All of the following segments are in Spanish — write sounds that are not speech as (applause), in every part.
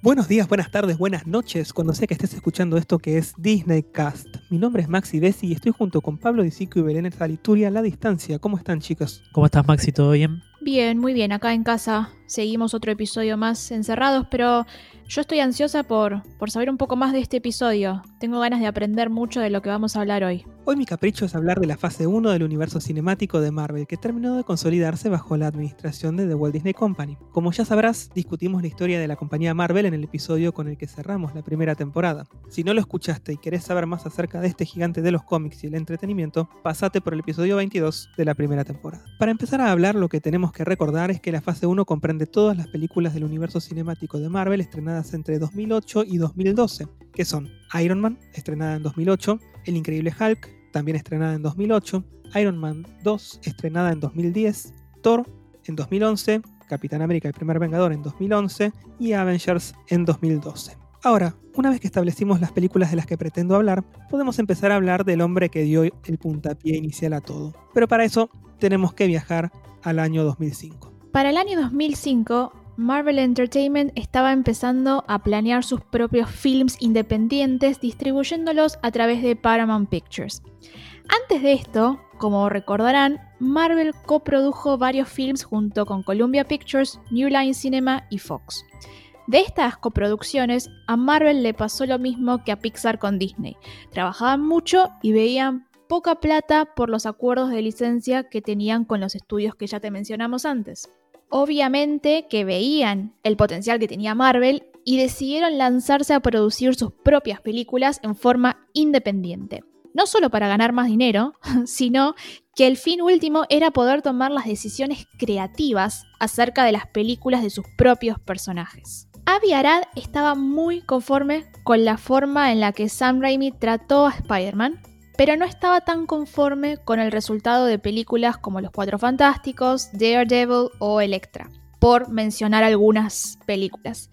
Buenos días, buenas tardes, buenas noches, cuando sea que estés escuchando esto que es Disney Cast. Mi nombre es Maxi Bessi y estoy junto con Pablo Disico y Belén Salituria a la distancia. ¿Cómo están, chicos? ¿Cómo estás, Maxi? ¿Todo bien? Bien, muy bien. Acá en casa seguimos otro episodio más encerrados, pero yo estoy ansiosa por, por saber un poco más de este episodio. Tengo ganas de aprender mucho de lo que vamos a hablar hoy. Hoy mi capricho es hablar de la fase 1 del universo cinemático de Marvel, que terminó de consolidarse bajo la administración de The Walt Disney Company. Como ya sabrás, discutimos la historia de la compañía Marvel en el episodio con el que cerramos la primera temporada. Si no lo escuchaste y querés saber más acerca de este gigante de los cómics y el entretenimiento, pasate por el episodio 22 de la primera temporada. Para empezar a hablar, lo que tenemos que recordar es que la fase 1 comprende todas las películas del universo cinemático de Marvel estrenadas entre 2008 y 2012, que son Iron Man, estrenada en 2008, El Increíble Hulk, también estrenada en 2008, Iron Man 2, estrenada en 2010, Thor en 2011, Capitán América el primer Vengador en 2011 y Avengers en 2012. Ahora, una vez que establecimos las películas de las que pretendo hablar, podemos empezar a hablar del hombre que dio el puntapié inicial a todo. Pero para eso tenemos que viajar al año 2005. Para el año 2005, Marvel Entertainment estaba empezando a planear sus propios films independientes distribuyéndolos a través de Paramount Pictures. Antes de esto, como recordarán, Marvel coprodujo varios films junto con Columbia Pictures, New Line Cinema y Fox. De estas coproducciones, a Marvel le pasó lo mismo que a Pixar con Disney. Trabajaban mucho y veían poca plata por los acuerdos de licencia que tenían con los estudios que ya te mencionamos antes obviamente que veían el potencial que tenía Marvel y decidieron lanzarse a producir sus propias películas en forma independiente. No solo para ganar más dinero, (laughs) sino que el fin último era poder tomar las decisiones creativas acerca de las películas de sus propios personajes. Avi Arad estaba muy conforme con la forma en la que Sam Raimi trató a Spider-Man, pero no estaba tan conforme con el resultado de películas como Los Cuatro Fantásticos, Daredevil o Electra, por mencionar algunas películas.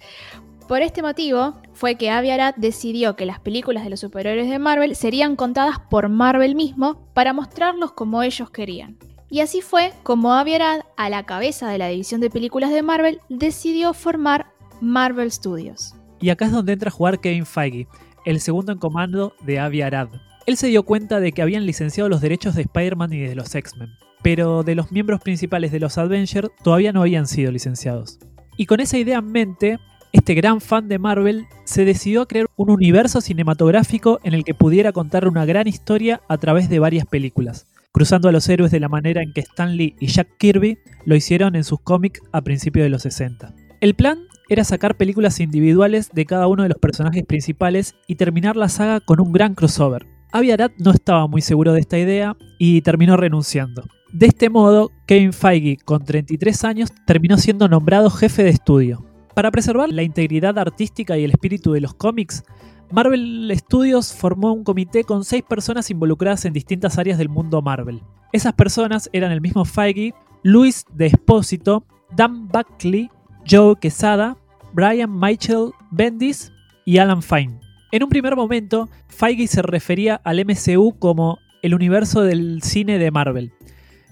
Por este motivo fue que Avi Arad decidió que las películas de los superhéroes de Marvel serían contadas por Marvel mismo para mostrarlos como ellos querían. Y así fue como Avi Arad, a la cabeza de la división de películas de Marvel, decidió formar Marvel Studios. Y acá es donde entra a jugar Kevin Feige, el segundo en comando de Avi Arad, él se dio cuenta de que habían licenciado los derechos de Spider-Man y de los X-Men, pero de los miembros principales de los Avengers todavía no habían sido licenciados. Y con esa idea en mente, este gran fan de Marvel se decidió a crear un universo cinematográfico en el que pudiera contar una gran historia a través de varias películas, cruzando a los héroes de la manera en que Stan Lee y Jack Kirby lo hicieron en sus cómics a principios de los 60. El plan era sacar películas individuales de cada uno de los personajes principales y terminar la saga con un gran crossover, Avi Arad no estaba muy seguro de esta idea y terminó renunciando. De este modo, Kevin Feige, con 33 años, terminó siendo nombrado jefe de estudio. Para preservar la integridad artística y el espíritu de los cómics, Marvel Studios formó un comité con seis personas involucradas en distintas áreas del mundo Marvel. Esas personas eran el mismo Feige, Luis de Espósito, Dan Buckley, Joe Quesada, Brian Michael Bendis y Alan Fine. En un primer momento, Feige se refería al MCU como el universo del cine de Marvel.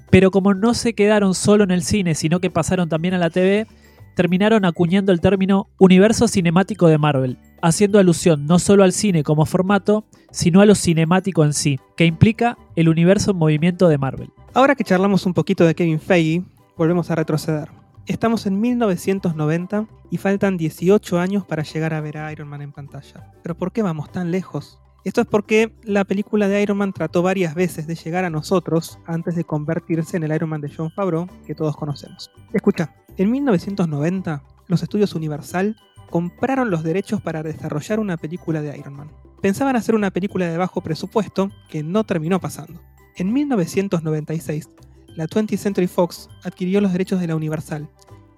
Pero como no se quedaron solo en el cine, sino que pasaron también a la TV, terminaron acuñando el término universo cinemático de Marvel, haciendo alusión no solo al cine como formato, sino a lo cinemático en sí, que implica el universo en movimiento de Marvel. Ahora que charlamos un poquito de Kevin Feige, volvemos a retroceder. Estamos en 1990 y faltan 18 años para llegar a ver a Iron Man en pantalla. Pero ¿por qué vamos tan lejos? Esto es porque la película de Iron Man trató varias veces de llegar a nosotros antes de convertirse en el Iron Man de John Favreau que todos conocemos. Escucha, en 1990 los estudios Universal compraron los derechos para desarrollar una película de Iron Man. Pensaban hacer una película de bajo presupuesto que no terminó pasando. En 1996 la 20th Century Fox adquirió los derechos de la Universal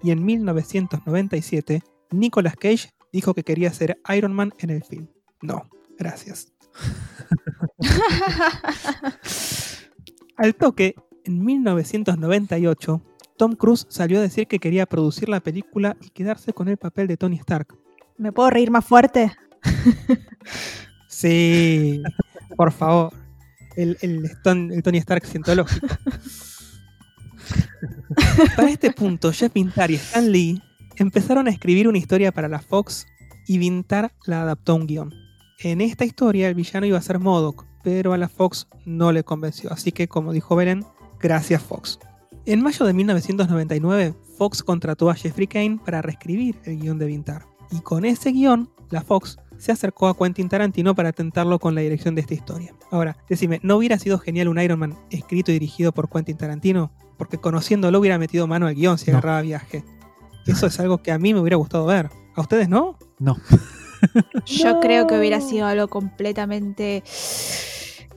y en 1997 Nicolas Cage dijo que quería ser Iron Man en el film. No, gracias. (laughs) Al toque, en 1998, Tom Cruise salió a decir que quería producir la película y quedarse con el papel de Tony Stark. ¿Me puedo reír más fuerte? sí, por favor. El, el Tony Stark cientológico. (laughs) Para este punto, Jeff Pintar y Stan Lee empezaron a escribir una historia para la Fox y Vintar la adaptó a un guion. En esta historia el villano iba a ser Modoc, pero a la Fox no le convenció, así que como dijo Belen, gracias Fox. En mayo de 1999, Fox contrató a Jeffrey Kane para reescribir el guion de Vintar. Y con ese guion, la Fox se acercó a Quentin Tarantino para tentarlo con la dirección de esta historia. Ahora, decime, ¿no hubiera sido genial un Iron Man escrito y dirigido por Quentin Tarantino? Porque conociéndolo hubiera metido mano al guion si No. agarraba viaje. Eso es algo que a mí me hubiera gustado ver. ¿A ustedes no? No. (laughs) Yo No. creo que hubiera sido algo completamente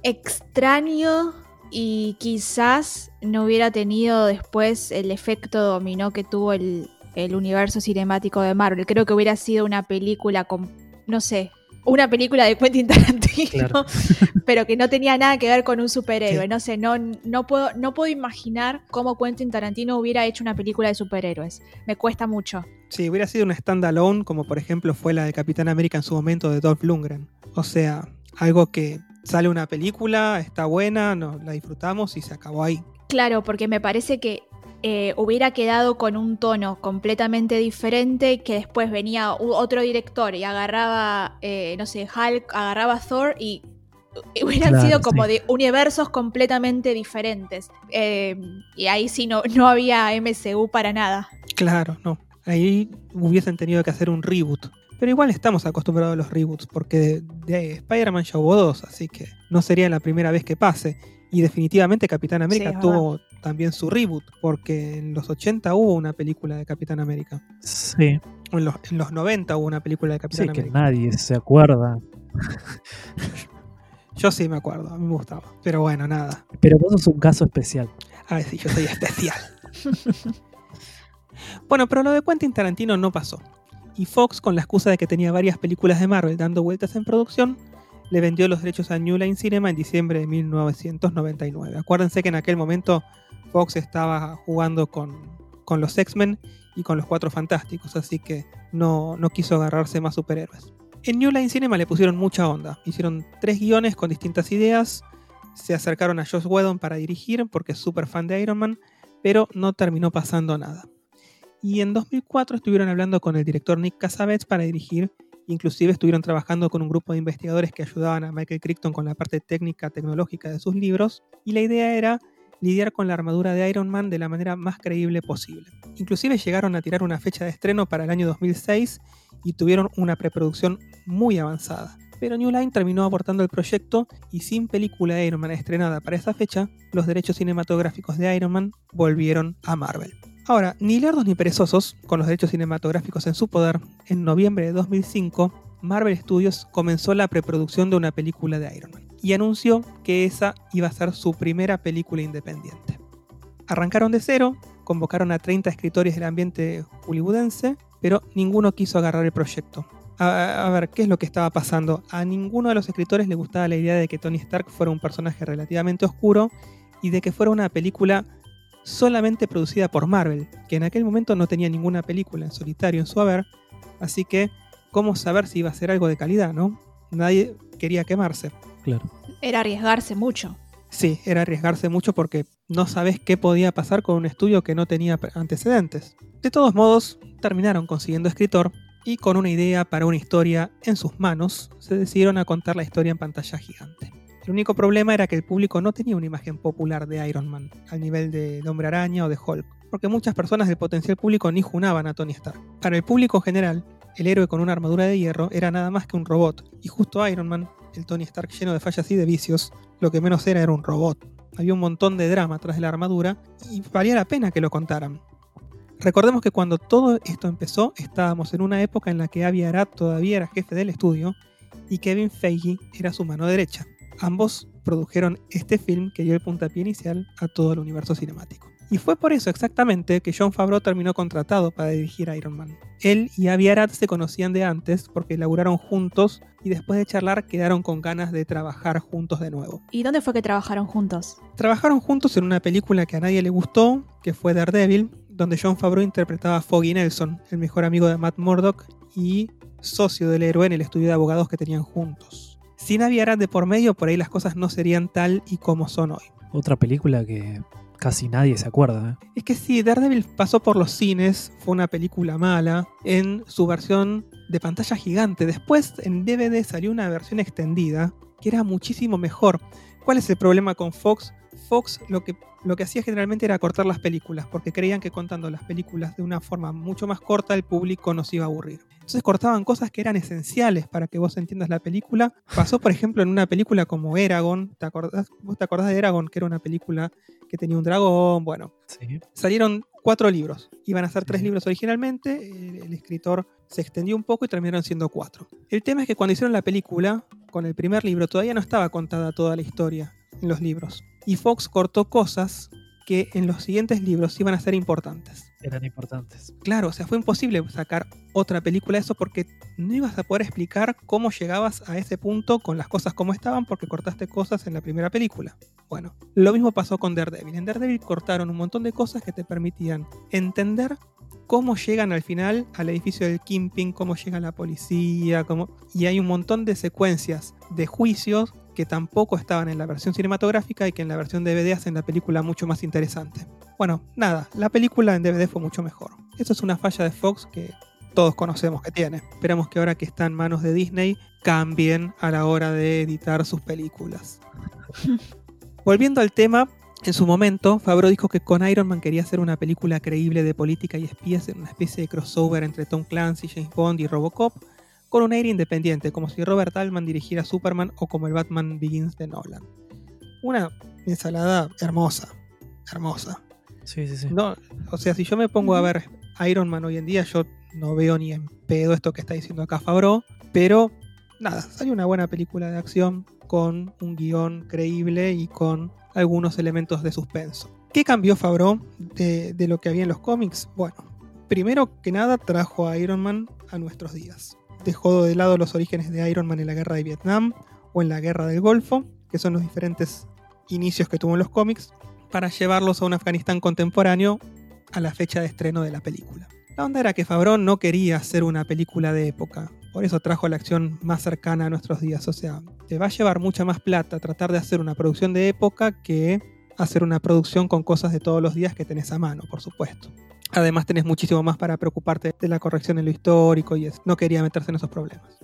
extraño y quizás no hubiera tenido después el efecto dominó que tuvo el, el universo cinemático de Marvel. Creo que hubiera sido una película con, no sé, una película de Quentin Tarantino, Claro. (laughs) pero que no tenía nada que ver con un superhéroe. Sí. No sé, no, no, puedo, no puedo imaginar cómo Quentin Tarantino hubiera hecho una película de superhéroes. Me cuesta mucho. Sí, hubiera sido un standalone, como por ejemplo fue la de Capitán América en su momento de Dolph Lundgren. O sea, algo que sale una película, está buena, nos la disfrutamos y se acabó ahí. Claro, porque me parece que eh, hubiera quedado con un tono completamente diferente, que después venía otro director y agarraba, eh, no sé, Hulk, agarraba a Thor y hubieran Claro, sido como sí. de universos completamente diferentes. Eh, y ahí sí no, no había MCU para nada. Claro, no. Ahí hubiesen tenido que hacer un reboot. Pero igual estamos acostumbrados a los reboots, porque de, de Spider-Man ya hubo dos, así que no sería la primera vez que pase. Y definitivamente Capitán América Sí, tuvo también su reboot, porque en los 80 hubo una película de Capitán América. Sí, en los, en los 90 hubo una película de Capitán sí, que América. nadie se acuerda. Yo sí me acuerdo, a mí me gustaba. Pero bueno, nada. Pero vos sos un caso especial. A ver si yo soy especial. (laughs) bueno, pero lo de Quentin Tarantino no pasó. Y Fox, con la excusa de que tenía varias películas de Marvel dando vueltas en producción, le vendió los derechos a New Line Cinema en diciembre de 1999. Acuérdense que en aquel momento Fox estaba jugando con, los X-Men y con los Cuatro Fantásticos, así que no, quiso agarrarse más superhéroes. En New Line Cinema le pusieron mucha onda. Hicieron tres guiones con distintas ideas. Se acercaron a Joss Whedon para dirigir porque es súper fan de Iron Man, pero no terminó pasando nada. Y en 2004 estuvieron hablando con el director Nick Cassavetes para dirigir. Inclusive estuvieron trabajando con un grupo de investigadores que ayudaban a Michael Crichton con la parte técnica tecnológica de sus libros. Y la idea era lidiar con la armadura de Iron Man de la manera más creíble posible. Inclusive llegaron a tirar una fecha de estreno para el año 2006 y tuvieron una preproducción muy avanzada. Pero New Line terminó abortando el proyecto y sin película de Iron Man estrenada para esa fecha, los derechos cinematográficos de Iron Man volvieron a Marvel. Ahora, ni lerdos ni perezosos, con los derechos cinematográficos en su poder, en noviembre de 2005, Marvel Studios comenzó la preproducción de una película de Iron Man y anunció que esa iba a ser su primera película independiente. Arrancaron de cero, convocaron a 30 escritores del ambiente hollywoodense, pero ninguno quiso agarrar el proyecto. A, ver, ¿qué es lo que estaba pasando? A ninguno de los escritores le gustaba la idea de que Tony Stark fuera un personaje relativamente oscuro y de que fuera una película solamente producida por Marvel, que en aquel momento no tenía ninguna película en solitario en su haber, así que, ¿cómo saber si iba a ser algo de calidad, no? Nadie quería quemarse. Claro. Era arriesgarse mucho. Sí, era arriesgarse mucho porque no sabes qué podía pasar con un estudio que no tenía antecedentes. De todos modos, terminaron consiguiendo escritor y con una idea para una historia en sus manos, se decidieron a contar la historia en pantalla gigante. El único problema era que el público no tenía una imagen popular de Iron Man, al nivel de Hombre Araña o de Hulk, porque muchas personas del potencial público ni junaban a Tony Stark. Para el público general, el héroe con una armadura de hierro era nada más que un robot, y justo Iron Man, el Tony Stark lleno de fallas y de vicios, lo que menos era era un robot. Había un montón de drama tras de la armadura y valía la pena que lo contaran. Recordemos que cuando todo esto empezó, estábamos en una época en la que Avi Arad todavía era jefe del estudio y Kevin Feige era su mano derecha. Ambos produjeron este film que dio el puntapié inicial a todo el universo cinemático. Y fue por eso exactamente que John Favreau terminó contratado para dirigir Iron Man. Él y Avi Arad se conocían de antes porque laburaron juntos y después de charlar quedaron con ganas de trabajar juntos de nuevo. ¿Y dónde fue que trabajaron juntos? Trabajaron juntos en una película que a nadie le gustó, que fue Daredevil, donde John Favreau interpretaba a Foggy Nelson, el mejor amigo de Matt Murdock y socio del héroe en el estudio de abogados que tenían juntos. Sin Avi Arad de por medio, por ahí las cosas no serían tal y como son hoy. Otra película que casi nadie se acuerda. ¿eh? Es que sí, Daredevil pasó por los cines, fue una película mala, en su versión de pantalla gigante. Después en DVD salió una versión extendida que era muchísimo mejor. ¿Cuál es el problema con Fox? Fox lo que, lo que hacía generalmente era cortar las películas, porque creían que contando las películas de una forma mucho más corta el público nos iba a aburrir. Entonces cortaban cosas que eran esenciales para que vos entiendas la película. Pasó, por ejemplo, en una película como Eragon. ¿Te acordás? ¿Vos te acordás de Eragon? Que era una película que tenía un dragón. Bueno, Sí. salieron cuatro libros. Iban a ser tres libros originalmente. El, el escritor se extendió un poco y terminaron siendo cuatro. El tema es que cuando hicieron la película, con el primer libro, todavía no estaba contada toda la historia en los libros. Y Fox cortó cosas que en los siguientes libros iban a ser importantes. Eran importantes. Claro, o sea, fue imposible sacar otra película de eso porque no ibas a poder explicar cómo llegabas a ese punto con las cosas como estaban porque cortaste cosas en la primera película. Bueno, lo mismo pasó con Daredevil. En Daredevil cortaron un montón de cosas que te permitían entender cómo llegan al final al edificio del Kingpin, cómo llega la policía, cómo... y hay un montón de secuencias de juicios que tampoco estaban en la versión cinematográfica y que en la versión DVD hacen la película mucho más interesante. Bueno, nada, la película en DVD fue mucho mejor. Eso es una falla de Fox que todos conocemos que tiene. Esperamos que ahora que está en manos de Disney cambien a la hora de editar sus películas. (laughs) Volviendo al tema, en su momento, Favreau dijo que con Iron Man quería hacer una película creíble de política y espías en una especie de crossover entre Tom Clancy, James Bond y Robocop, con un aire independiente, como si Robert Altman dirigiera Superman o como el Batman Begins de Nolan. Una ensalada hermosa, hermosa. Sí, sí, sí. No, o sea, si yo me pongo a ver Iron Man hoy en día, yo no veo ni en pedo esto que está diciendo acá Favreau, pero nada, salió una buena película de acción con un guion creíble y con algunos elementos de suspenso. ¿Qué cambió Favreau de, de lo que había en los cómics? Bueno, primero que nada trajo a Iron Man a nuestros días. Dejó de lado los orígenes de Iron Man en la guerra de Vietnam o en la guerra del Golfo, que son los diferentes inicios que tuvo en los cómics, para llevarlos a un Afganistán contemporáneo a la fecha de estreno de la película. La onda era que Favreau no quería hacer una película de época, por eso trajo la acción más cercana a nuestros días. O sea, te va a llevar mucha más plata tratar de hacer una producción de época que hacer una producción con cosas de todos los días que tenés a mano, por supuesto. Además tenés muchísimo más para preocuparte de la corrección en lo histórico y. No quería meterse en esos problemas.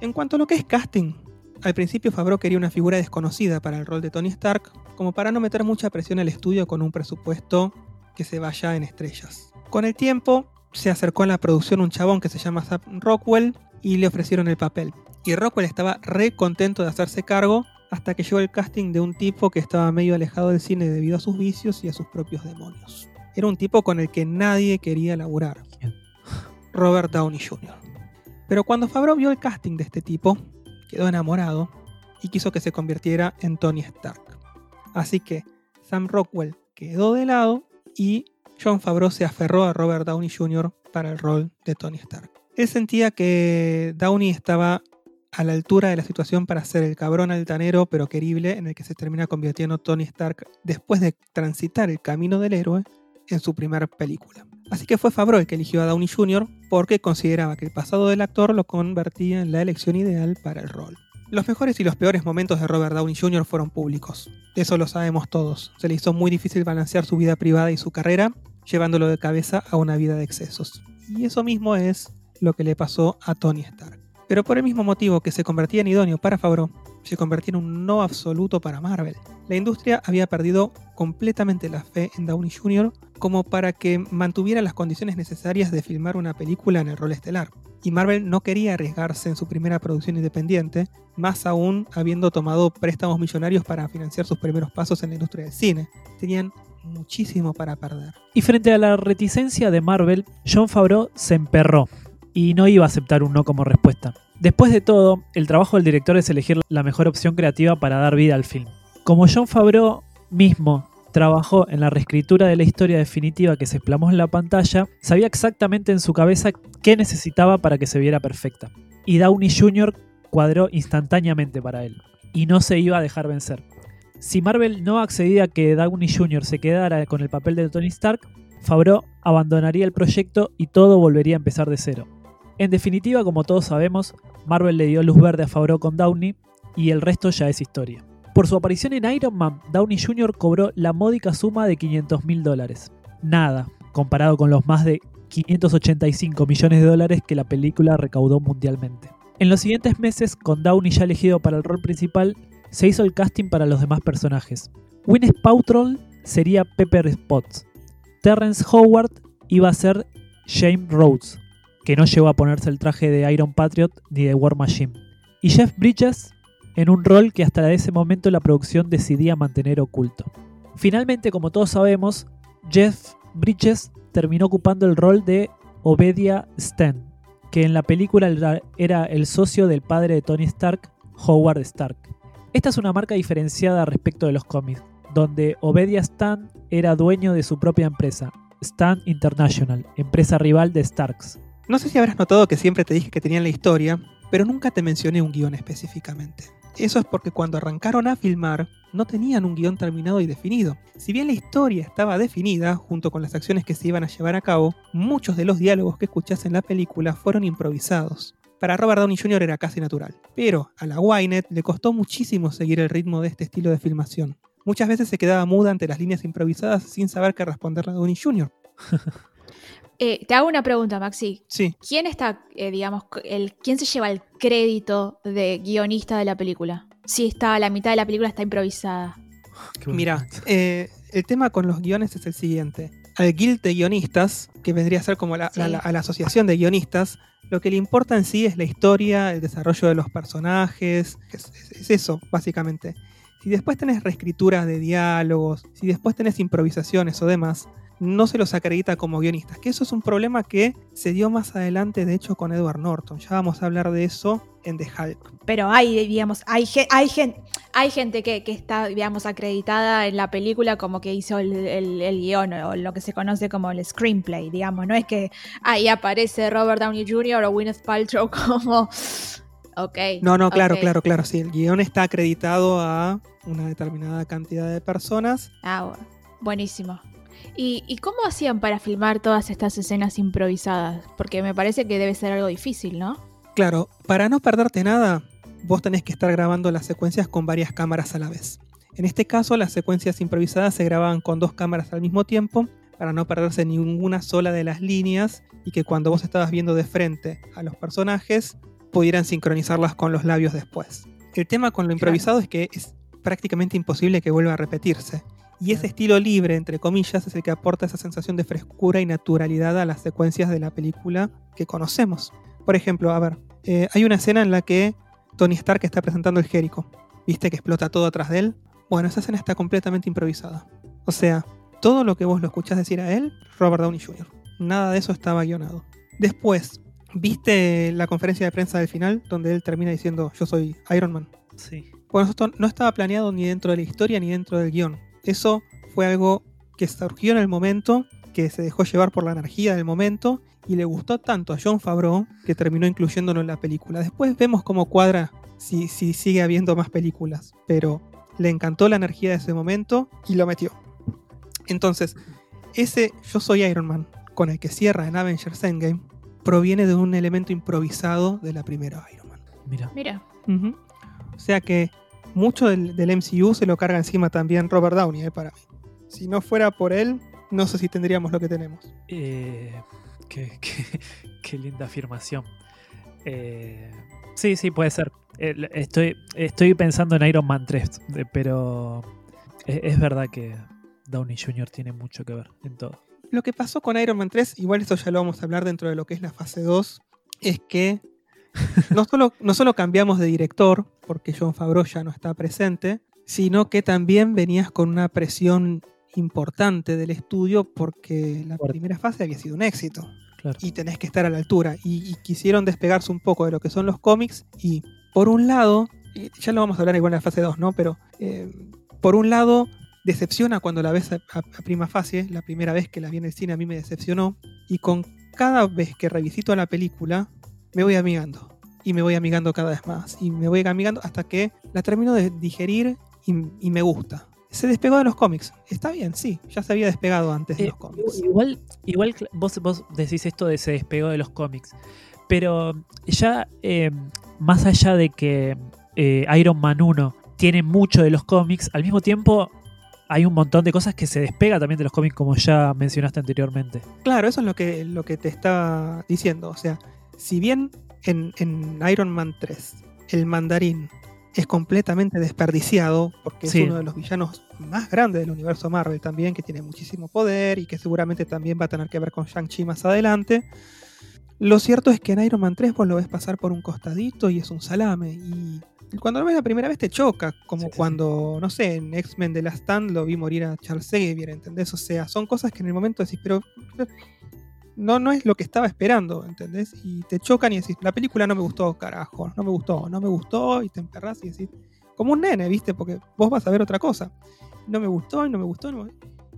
En cuanto a lo que es casting, al principio Favreau quería una figura desconocida para el rol de Tony Stark, como para no meter mucha presión al estudio con un presupuesto que se vaya en estrellas. Con el tiempo se acercó a la producción un chabón que se llama Sam Rockwell y le ofrecieron el papel. Y Rockwell estaba re contento de hacerse cargo hasta que llegó el casting de un tipo que estaba medio alejado del cine debido a sus vicios y a sus propios demonios. Era un tipo con el que nadie quería laburar. Robert Downey Jr. Pero cuando Favreau vio el casting de este tipo, quedó enamorado y quiso que se convirtiera en Tony Stark. Así que Sam Rockwell quedó de lado y John Favreau se aferró a Robert Downey Jr. para el rol de Tony Stark. Él sentía que Downey estaba a la altura de la situación para ser el cabrón altanero pero querible en el que se termina convirtiendo Tony Stark después de transitar el camino del héroe en su primera película. Así que fue Favreau el que eligió a Downey Jr. porque consideraba que el pasado del actor lo convertía en la elección ideal para el rol. Los mejores y los peores momentos de Robert Downey Jr. fueron públicos. Eso lo sabemos todos. Se le hizo muy difícil balancear su vida privada y su carrera, llevándolo de cabeza a una vida de excesos. Y eso mismo es lo que le pasó a Tony Stark. Pero por el mismo motivo que se convertía en idóneo para Favreau, se convertía en un no absoluto para Marvel. La industria había perdido completamente la fe en Downey Jr. como para que mantuviera las condiciones necesarias de filmar una película en el rol estelar. Y Marvel no quería arriesgarse en su primera producción independiente, más aún habiendo tomado préstamos millonarios para financiar sus primeros pasos en la industria del cine. Tenían muchísimo para perder. Y frente a la reticencia de Marvel, John Favreau se emperró y no iba a aceptar un no como respuesta. Después de todo, el trabajo del director es elegir la mejor opción creativa para dar vida al film. Como John Favreau mismo trabajó en la reescritura de la historia definitiva que se plasmó en la pantalla, sabía exactamente en su cabeza qué necesitaba para que se viera perfecta. Y Downey Jr. cuadró instantáneamente para él. Y no se iba a dejar vencer. Si Marvel no accedía a que Downey Jr. se quedara con el papel de Tony Stark, Favreau abandonaría el proyecto y todo volvería a empezar de cero. En definitiva, como todos sabemos, Marvel le dio luz verde a Favreau con Downey y el resto ya es historia. Por su aparición en Iron Man, Downey Jr. cobró la módica suma de 500 mil dólares. Nada, comparado con los más de 585 millones de dólares que la película recaudó mundialmente. En los siguientes meses, con Downey ya elegido para el rol principal, se hizo el casting para los demás personajes. Gwyneth Paltrow sería Pepper Potts. Terrence Howard iba a ser James Rhodes, que no llegó a ponerse el traje de Iron Patriot ni de War Machine. Y Jeff Bridges en un rol que hasta ese momento la producción decidía mantener oculto. Finalmente, como todos sabemos, Jeff Bridges terminó ocupando el rol de Obedia Stan, que en la película era el socio del padre de Tony Stark, Howard Stark. Esta es una marca diferenciada respecto de los cómics, donde Obedia Stan era dueño de su propia empresa, Stan International, empresa rival de Starks. No sé si habrás notado que siempre te dije que tenían la historia, pero nunca te mencioné un guion específicamente. Eso es porque cuando arrancaron a filmar no tenían un guion terminado y definido. Si bien la historia estaba definida, junto con las acciones que se iban a llevar a cabo, muchos de los diálogos que escuchás en la película fueron improvisados. Para Robert Downey Jr. era casi natural, pero a la Wynette le costó muchísimo seguir el ritmo de este estilo de filmación. Muchas veces se quedaba muda ante las líneas improvisadas sin saber qué responderle a Downey Jr. (laughs) Eh, te hago una pregunta, Maxi. Sí. ¿Quién está, eh, digamos, el, quién se lleva el crédito de guionista de la película? Si está la mitad de la película está improvisada. Mira, eh, el tema con los guiones es el siguiente. Al guild de guionistas, que vendría a ser como la, Sí. la- la- a la asociación de guionistas, lo que le importa en sí es la historia, el desarrollo de los personajes, es, es- es eso, básicamente. Si después tenés reescrituras de diálogos, si después tenés improvisaciones o demás, no se los acredita como guionistas. Que eso es un problema que se dio más adelante, de hecho, con Edward Norton. Ya vamos a hablar de eso en The Hulk. Pero hay, digamos, hay, hay, gen- hay gente que, que está, digamos, acreditada en la película como que hizo el, el- el guion o lo que se conoce como el screenplay, digamos. No es que ahí aparece Robert Downey Jr. o Gwyneth Paltrow como... Ok. No, no, claro, claro, claro. Sí, el guion está acreditado a una determinada cantidad de personas. Ah, bueno. buenísimo. ¿Y, ¿Y cómo hacían para filmar todas estas escenas improvisadas? Porque me parece que debe ser algo difícil, ¿no? Claro, para no perderte nada, vos tenés que estar grabando las secuencias con varias cámaras a la vez. En este caso, las secuencias improvisadas se grababan con dos cámaras al mismo tiempo para no perderse ninguna sola de las líneas y que cuando vos estabas viendo de frente a los personajes pudieran sincronizarlas con los labios después. El tema con lo improvisado es que es prácticamente imposible que vuelva a repetirse. Y ese estilo libre, entre comillas, es el que aporta esa sensación de frescura y naturalidad a las secuencias de la película que conocemos. Por ejemplo, a ver, eh, hay una escena en la que Tony Stark está presentando el Jericho. ¿Viste que explota todo atrás de él? Bueno, esa escena está completamente improvisada. O sea, todo lo que vos lo escuchás decir a él, Robert Downey Jr. Nada de eso estaba guionado. Después, ¿viste la conferencia de prensa del final donde él termina diciendo yo soy Iron Man? Sí. Bueno, esto no estaba planeado ni dentro de la historia ni dentro del guion. Eso fue algo que surgió en el momento, que se dejó llevar por la energía del momento y le gustó tanto a John Favreau que terminó incluyéndolo en la película. Después vemos cómo cuadra si, si sigue habiendo más películas, pero le encantó la energía de ese momento y lo metió. Entonces, ese Yo soy Iron Man con el que cierra en Avengers Endgame proviene de un elemento improvisado de la primera Iron Man. Mira. Mira. O sea que mucho del, del MCU se lo carga encima también Robert Downey, eh, para mí. Si no fuera por él, no sé si tendríamos lo que tenemos. Eh, qué, (laughs) qué- qué linda afirmación. Eh, sí, sí, puede ser. Estoy, estoy pensando en Iron Man 3, eh, pero es, es verdad que Downey Jr. tiene mucho que ver en todo. Lo que pasó con Iron Man 3, igual esto ya lo vamos a hablar dentro de lo que es la fase 2, es que no solo, no solo cambiamos de director, porque John Favreau ya no está presente, sino que también venías con una presión importante del estudio porque la primera fase había sido un éxito. Claro. y tenés que estar a la altura. Y, y quisieron despegarse un poco de lo que son los cómics. Y por un lado, y ya lo vamos a hablar igual en la fase 2, ¿no? Pero eh, por un lado, decepciona cuando la ves a, a- a prima fase. La primera vez que la vi en el cine a mí me decepcionó. Y con cada vez que revisito la película, me voy amigando. Y me voy amigando cada vez más. Y me voy amigando hasta que la termino de digerir y, y me gusta. Se despegó de los cómics. Está bien, sí. Ya se había despegado antes de Eh, los cómics. igual, igual vos, vos decís esto de se despegó de los cómics, pero ya eh, más allá de que eh, Iron Man 1 tiene mucho de los cómics. Al mismo tiempo, hay un montón de cosas que se despega también de los cómics, como ya mencionaste anteriormente. Claro, eso es lo que, lo que te estaba diciendo. O sea, si bien en, en Iron Man 3 el mandarín es completamente desperdiciado, porque Sí. es uno de los villanos más grandes del universo Marvel también, que tiene muchísimo poder y que seguramente también va a tener que ver con Shang-Chi más adelante. Lo cierto es que en Iron Man 3 vos lo ves pasar por un costadito y es un salame. Y cuando lo ves la primera vez te choca, como Sí, sí, sí. cuando, no sé, en X-Men de la Stand lo vi morir a Charles Xavier, ¿entendés? O sea, son cosas que en el momento decís, pero no, no es lo que estaba esperando, ¿entendés? Y te chocan y decís, la película no me gustó, carajo, no me gustó, no me gustó, y te emperrás y decís, como un nene, ¿viste? Porque vos vas a ver otra cosa. No me gustó, y no me gustó, no me-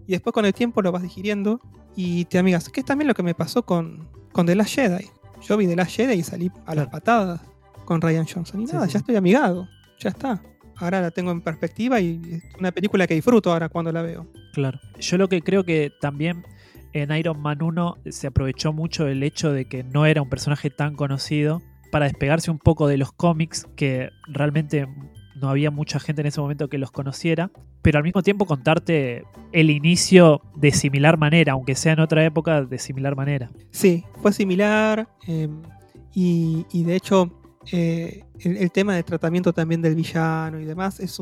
y después con el tiempo lo vas digiriendo y te amigas. Que es también lo que me pasó con, con The Last Jedi. Yo vi The Last Jedi y salí a las patadas con Ryan Johnson. Y Sí, nada, sí. ya estoy amigado, ya está. Ahora la tengo en perspectiva y es una película que disfruto ahora cuando la veo. Claro. Yo lo que creo que también en Iron Man 1 se aprovechó mucho el hecho de que no era un personaje tan conocido para despegarse un poco de los cómics, que realmente no había mucha gente en ese momento que los conociera, pero al mismo tiempo contarte el inicio de similar manera, aunque sea en otra época, de similar manera. Sí, fue similar. eh, y, de hecho, eh, el, tema de tratamiento también del villano y demás es,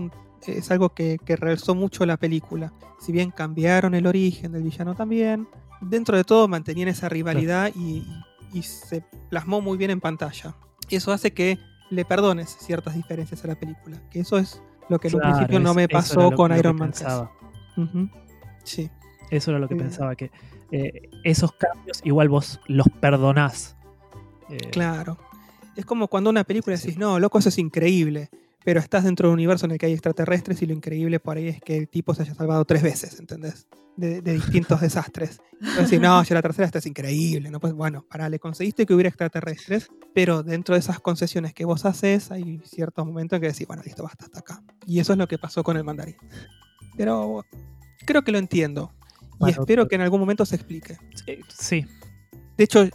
algo que, que mucho la película. Si bien cambiaron el origen del villano también, dentro de todo mantenían esa rivalidad y, y se plasmó muy bien en pantalla. Eso hace que le perdones ciertas diferencias a la película. Que eso es lo que en un Claro, principio no me pasó lo- con lo Iron Man 3. pensaba. Ujú. Sí. Eso era lo que Eh. pensaba, que eh, esos cambios igual vos los perdonás. Eh, Claro. Es como cuando una película Sí, decís, no, loco, eso es increíble. Pero estás dentro de un universo en el que hay extraterrestres y lo increíble por ahí es que el tipo se haya salvado tres veces, ¿entendés? De, de distintos (laughs) desastres. Entonces, no, ya la tercera esta es increíble. ¿no? Pues bueno, para, le conseguiste que hubiera extraterrestres, pero dentro de esas concesiones que vos haces, hay ciertos momentos en que decís, bueno, listo, basta hasta acá. Y eso es lo que pasó con el mandarín. Pero creo que lo entiendo. Y espero que en algún momento se explique. eh, sí, De hecho,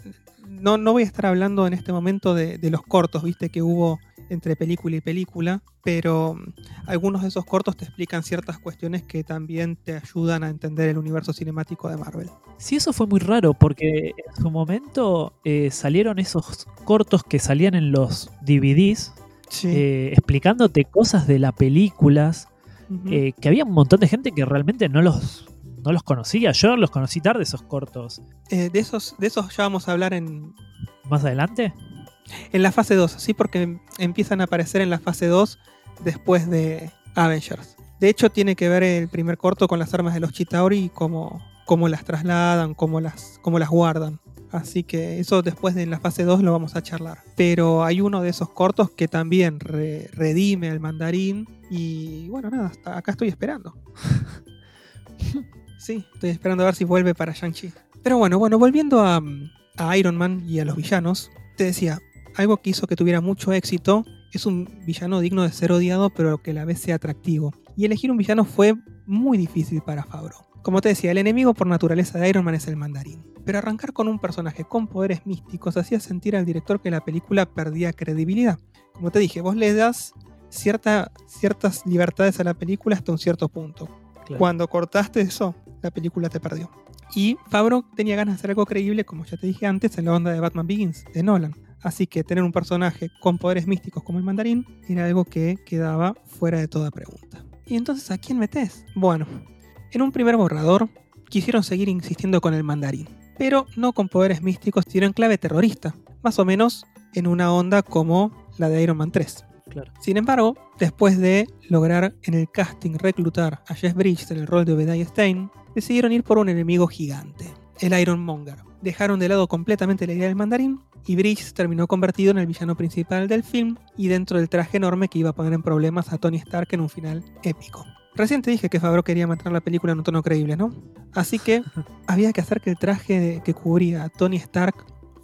no, no voy a estar hablando en este momento de, de los cortos, viste, que hubo entre película y película, pero mm, algunos de esos cortos te explican ciertas cuestiones que también te ayudan a entender el universo cinemático de Marvel. Sí, eso fue muy raro porque en su momento eh, salieron esos cortos que salían en los DVDs Sí. eh, explicándote cosas de las películas, eh, que había un montón de gente que realmente no los, no los conocía. Yo los conocí tarde esos cortos. Eh, de, esos, de esos ya vamos a hablar en, Más adelante. en la fase 2, sí, porque empiezan a aparecer en la fase 2 después de Avengers. De hecho, tiene que ver el primer corto con las armas de los Chitauri y cómo, cómo las trasladan, cómo las, cómo las guardan. Así que eso después de la fase 2 lo vamos a charlar. Pero hay uno de esos cortos que también re- redime al mandarín. Y bueno, nada, hasta acá estoy esperando. (laughs) sí, estoy esperando a ver si vuelve para Shang-Chi. Pero bueno, bueno, volviendo a, a Iron Man y a los villanos, te decía, algo que hizo que tuviera mucho éxito es un villano digno de ser odiado, pero que a la vez sea atractivo. Y elegir un villano fue muy difícil para Favreau. Como te decía, el enemigo por naturaleza de Iron Man es el mandarín. Pero arrancar con un personaje con poderes místicos hacía sentir al director que la película perdía credibilidad. Como te dije, vos le das cierta, ciertas libertades a la película hasta un cierto punto. Claro. Cuando cortaste eso, la película te perdió. Y Favreau tenía ganas de hacer algo creíble, como ya te dije antes, en la onda de Batman Begins, de Nolan. Así que tener un personaje con poderes místicos como el mandarín era algo que quedaba fuera de toda pregunta. ¿Y entonces a quién metes? Bueno, en un primer borrador quisieron seguir insistiendo con el mandarín, pero no con poderes místicos, sino en clave terrorista, más o menos en una onda como la de Iron Man 3. Claro. Sin embargo, después de lograr en el casting reclutar a Jeff Bridges en el rol de Obadiah Stein, decidieron ir por un enemigo gigante, el Iron Monger. Dejaron de lado completamente la idea del mandarín y Bridges terminó convertido en el villano principal del film y dentro del traje enorme que iba a poner en problemas a Tony Stark en un final épico. Recién te dije que Favreau quería mantener la película en un tono creíble, ¿no? Así que (laughs) había que hacer que el traje que cubría a Tony Stark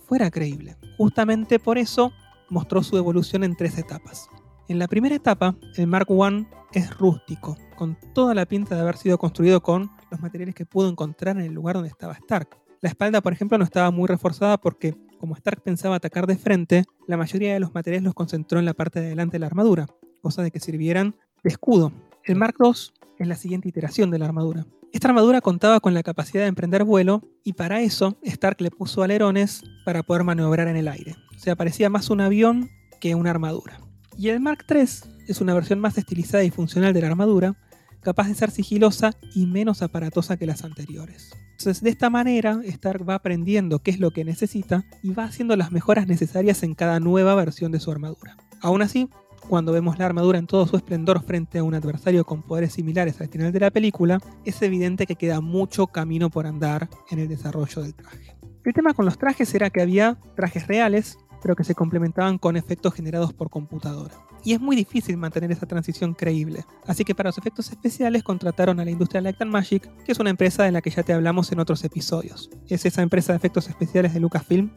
fuera creíble. Justamente por eso mostró su evolución en tres etapas. En la primera etapa, el Mark I es rústico, con toda la pinta de haber sido construido con los materiales que pudo encontrar en el lugar donde estaba Stark. La espalda, por ejemplo, no estaba muy reforzada porque, como Stark pensaba atacar de frente, la mayoría de los materiales los concentró en la parte de delante de la armadura, cosa de que sirvieran de escudo. El Mark II es la siguiente iteración de la armadura. Esta armadura contaba con la capacidad de emprender vuelo y para eso Stark le puso alerones para poder maniobrar en el aire. O sea, parecía más un avión que una armadura. Y el Mark III es una versión más estilizada y funcional de la armadura, capaz de ser sigilosa y menos aparatosa que las anteriores. Entonces, de esta manera, Stark va aprendiendo qué es lo que necesita y va haciendo las mejoras necesarias en cada nueva versión de su armadura. Aún así, cuando vemos la armadura en todo su esplendor frente a un adversario con poderes similares al final de la película, es evidente que queda mucho camino por andar en el desarrollo del traje. El tema con los trajes era que había trajes reales, pero que se complementaban con efectos generados por computadora. Y es muy difícil mantener esa transición creíble. Así que para los efectos especiales contrataron a la industria Light and Magic, que es una empresa de la que ya te hablamos en otros episodios. ¿Es esa empresa de efectos especiales de Lucasfilm?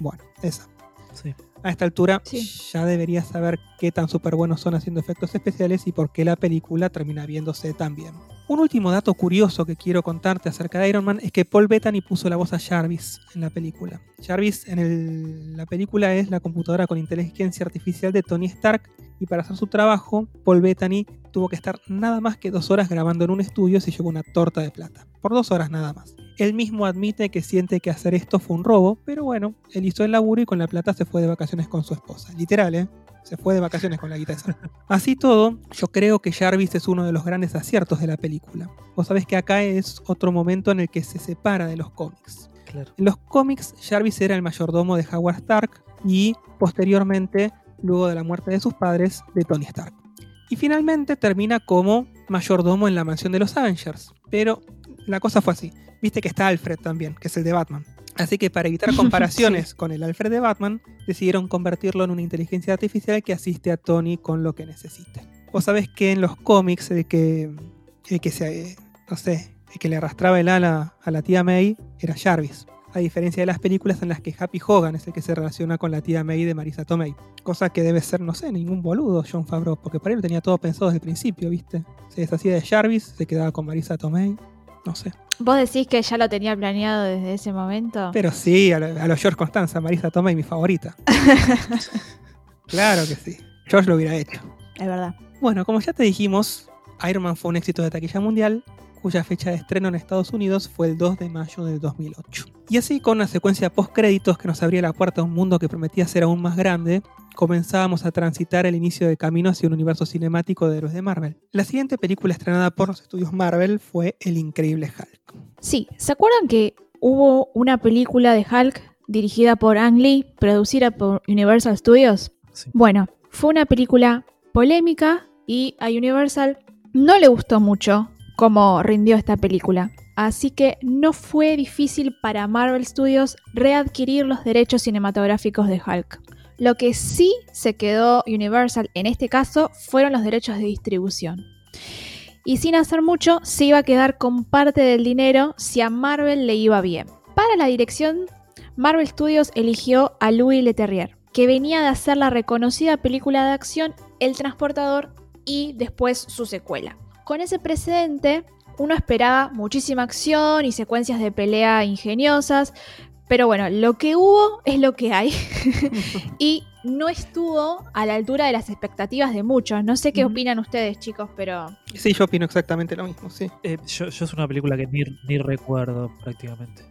Bueno, esa. Sí. A esta altura Sí. ya deberías saber qué tan súper buenos son haciendo efectos especiales y por qué la película termina viéndose tan bien. Un último dato curioso que quiero contarte acerca de Iron Man es que Paul Bettany puso la voz a Jarvis en la película. Jarvis en el- la película es la computadora con inteligencia artificial de Tony Stark y para hacer su trabajo, Paul Bettany tuvo que estar nada más que dos horas grabando en un estudio y se llevó una torta de plata. Por dos horas nada más. Él mismo admite que siente que hacer esto fue un robo, pero bueno, él hizo el laburo y con la plata se fue de vacaciones con su esposa. Literal, ¿eh? Se fue de vacaciones con la guitarra. Así todo, yo creo que Jarvis es uno de los grandes aciertos de la película. Vos sabés que acá es otro momento en el que se separa de los cómics. Claro. En los cómics, Jarvis era el mayordomo de Howard Stark y posteriormente, luego de la muerte de sus padres, de Tony Stark. Y finalmente termina como mayordomo en la mansión de los Avengers. Pero la cosa fue así. Viste que está Alfred también, que es el de Batman. Así que para evitar (laughs) comparaciones con el Alfred de Batman, decidieron convertirlo en una inteligencia artificial que asiste a Tony con lo que necesite. Vos sabés que en los cómics el que, el que se, no sé, el que le arrastraba el ala a la tía May era Jarvis. A diferencia de las películas en las que Happy Hogan es el que se relaciona con la tía May de Marisa Tomei. Cosa que debe ser, no sé, ningún boludo John Favreau, porque para él lo tenía todo pensado desde el principio, ¿viste? Se deshacía de Jarvis, se quedaba con Marisa Tomei, no sé. ¿Vos decís que ya lo tenía planeado desde ese momento? Pero sí, a, lo- a los George Constanza, Marisa Tomei, mi favorita. (laughs) claro que sí. George lo hubiera hecho. Es verdad. Bueno, como ya te dijimos, Iron Man fue un éxito de taquilla mundial, cuya fecha de estreno en Estados Unidos fue el 2 de mayo del 2008. Y así, con una secuencia post-créditos que nos abría la puerta a un mundo que prometía ser aún más grande, comenzábamos a transitar el inicio de camino hacia un universo cinemático de héroes de Marvel. La siguiente película estrenada por los estudios Marvel fue El Increíble Hulk. Sí, ¿se acuerdan que hubo una película de Hulk dirigida por Ang Lee, producida por Universal Studios? Sí. Bueno, fue una película polémica y a Universal no le gustó mucho cómo rindió esta película. Así que no fue difícil para Marvel Studios readquirir los derechos cinematográficos de Hulk. Lo que sí se quedó Universal en este caso fueron los derechos de distribución. Y sin hacer mucho, se iba a quedar con parte del dinero si a Marvel le iba bien. Para la dirección, Marvel Studios eligió a Louis Leterrier, que venía de hacer la reconocida película de acción El Transportador y después su secuela. Con ese precedente, uno esperaba muchísima acción y secuencias de pelea ingeniosas, pero bueno, lo que hubo es lo que hay (laughs) y no estuvo a la altura de las expectativas de muchos. No sé qué opinan ustedes, chicos, pero Sí, yo opino exactamente lo mismo, sí. Eh, yo, yo es una película que ni, ni recuerdo prácticamente.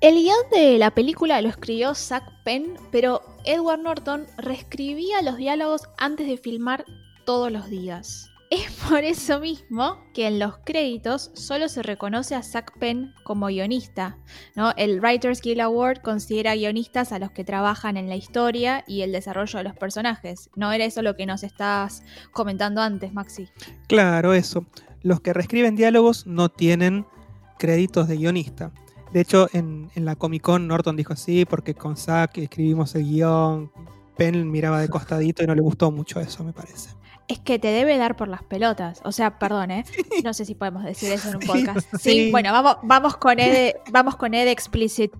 El guion de la película lo escribió Zack Penn, pero Edward Norton reescribía los diálogos antes de filmar todos los días. Es por eso mismo que en los créditos solo se reconoce a Zack Penn como guionista. ¿no? El Writers Guild Award considera guionistas a los que trabajan en la historia y el desarrollo de los personajes. ¿No era eso lo que nos estás comentando antes, Maxi? Claro, eso. Los que reescriben diálogos no tienen créditos de guionista. De hecho, en, en la Comic Con Norton dijo sí, porque con Zack escribimos el guion. Penn miraba de costadito y no le gustó mucho eso, me parece. Es que te debe dar por las pelotas. O sea, perdón, ¿eh? (laughs) No sé si podemos decir eso en un podcast. Sí, sí. bueno, vamos, vamos con Ed, vamos con Ed Explicit.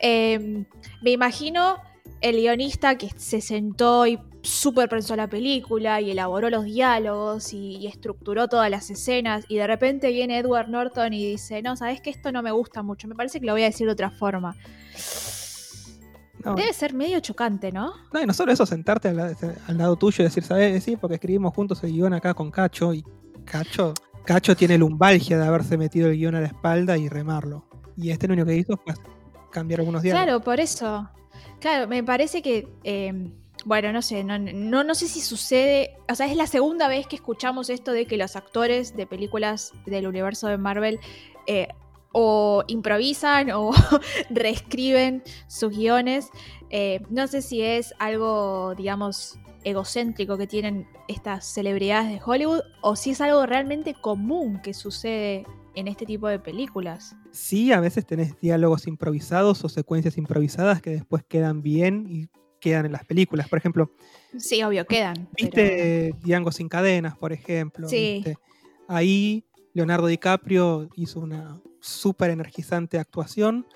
Eh, me imagino el guionista que se sentó y súper pensó la película y elaboró los diálogos y, y estructuró todas las escenas y de repente viene Edward Norton y dice, no, sabes que esto no me gusta mucho, me parece que lo voy a decir de otra forma. No, Debe ser medio chocante, ¿no? no, y no solo eso, sentarte al, al lado tuyo y decir, ¿sabes? Sí, porque escribimos juntos el guion acá con Cacho y Cacho, Cacho tiene lumbalgia de haberse metido el guion a la espalda y remarlo. Y este lo único que hizo fue cambiar algunos diálogos. Claro, por eso. Claro, me parece que. eh, bueno, no sé, no, no, no sé si sucede. O sea, es la segunda vez que escuchamos esto de que los actores de películas del universo de Marvel eh, o improvisan o (laughs) reescriben sus guiones. Eh, no sé si es algo, digamos, egocéntrico que tienen estas celebridades de Hollywood o si es algo realmente común que sucede en este tipo de películas. Sí, a veces tenés diálogos improvisados o secuencias improvisadas que después quedan bien y quedan en las películas. Por ejemplo, Sí, obvio, quedan. pero- ¿viste Django sin cadenas, por ejemplo? Sí. ¿Viste? Ahí Leonardo DiCaprio hizo una súper energizante actuación,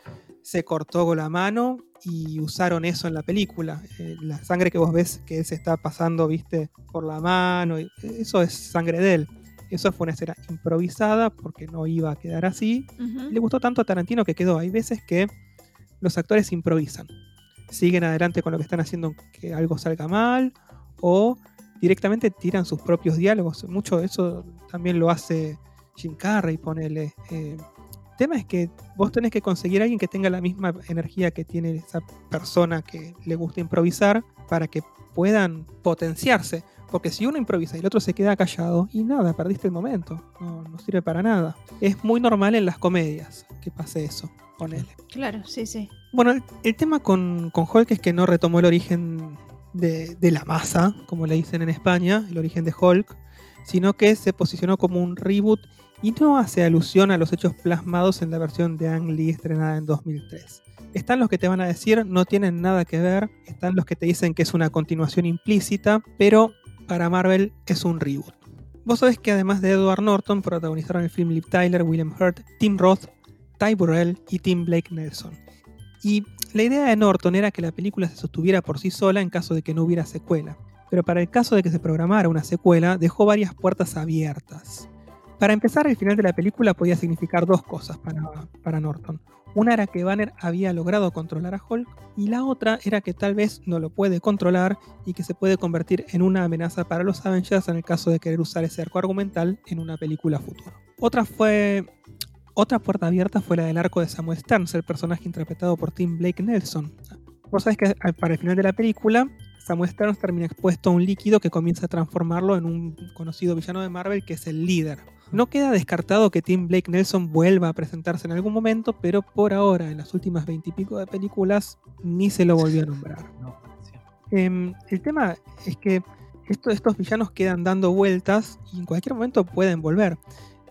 se cortó con la mano y usaron eso en la película. Eh, la sangre que vos ves que él se está pasando, viste, por la mano, eso es sangre de él. Eso fue una escena improvisada porque no iba a quedar así. Le gustó tanto a Tarantino que quedó. Hay veces que los actores improvisan. Siguen adelante con lo que están haciendo que algo salga mal o directamente tiran sus propios diálogos. Mucho de eso también lo hace Jim Carrey, ponele. Eh, tema es que vos tenés que conseguir a alguien que tenga la misma energía que tiene esa persona que le gusta improvisar para que puedan potenciarse. Porque si uno improvisa y el otro se queda callado, y nada, perdiste el momento. No, no sirve para nada. Es muy normal en las comedias que pase eso, ponele. Claro, sí, sí. Bueno, el, el tema con, con Hulk es que no retomó el origen de, de la masa, como le dicen en España, el origen de Hulk, sino que se posicionó como un reboot y no hace alusión a los hechos plasmados en la versión de Ang Lee estrenada en 2003. Están los que te van a decir no tienen nada que ver, están los que te dicen que es una continuación implícita, pero para Marvel es un reboot. Vos sabés que además de Edward Norton protagonizaron el film Liv Tyler, William Hurt, Tim Roth, Ty Burrell y Tim Blake Nelson. Y la idea de Norton era que la película se sostuviera por sí sola en caso de que no hubiera secuela. Pero para el caso de que se programara una secuela, dejó varias puertas abiertas. Para empezar, el final de la película podía significar dos cosas para, para Norton. Una era que Banner había logrado controlar a Hulk y la otra era que tal vez no lo puede controlar y que se puede convertir en una amenaza para los Avengers en el caso de querer usar ese arco argumental en una película futura. Otra fue otra puerta abierta fue la del arco de Samuel Stearns, el personaje interpretado por Tim Blake Nelson. Vos sabés que para el final de la película, Samuel Stearns termina expuesto a un líquido que comienza a transformarlo en un conocido villano de Marvel que es el líder. No queda descartado que Tim Blake Nelson vuelva a presentarse en algún momento, pero por ahora, en las últimas veintipico de películas, ni se lo volvió a nombrar. (laughs) No. Em, el tema es que esto- estos villanos quedan dando vueltas y en cualquier momento pueden volver.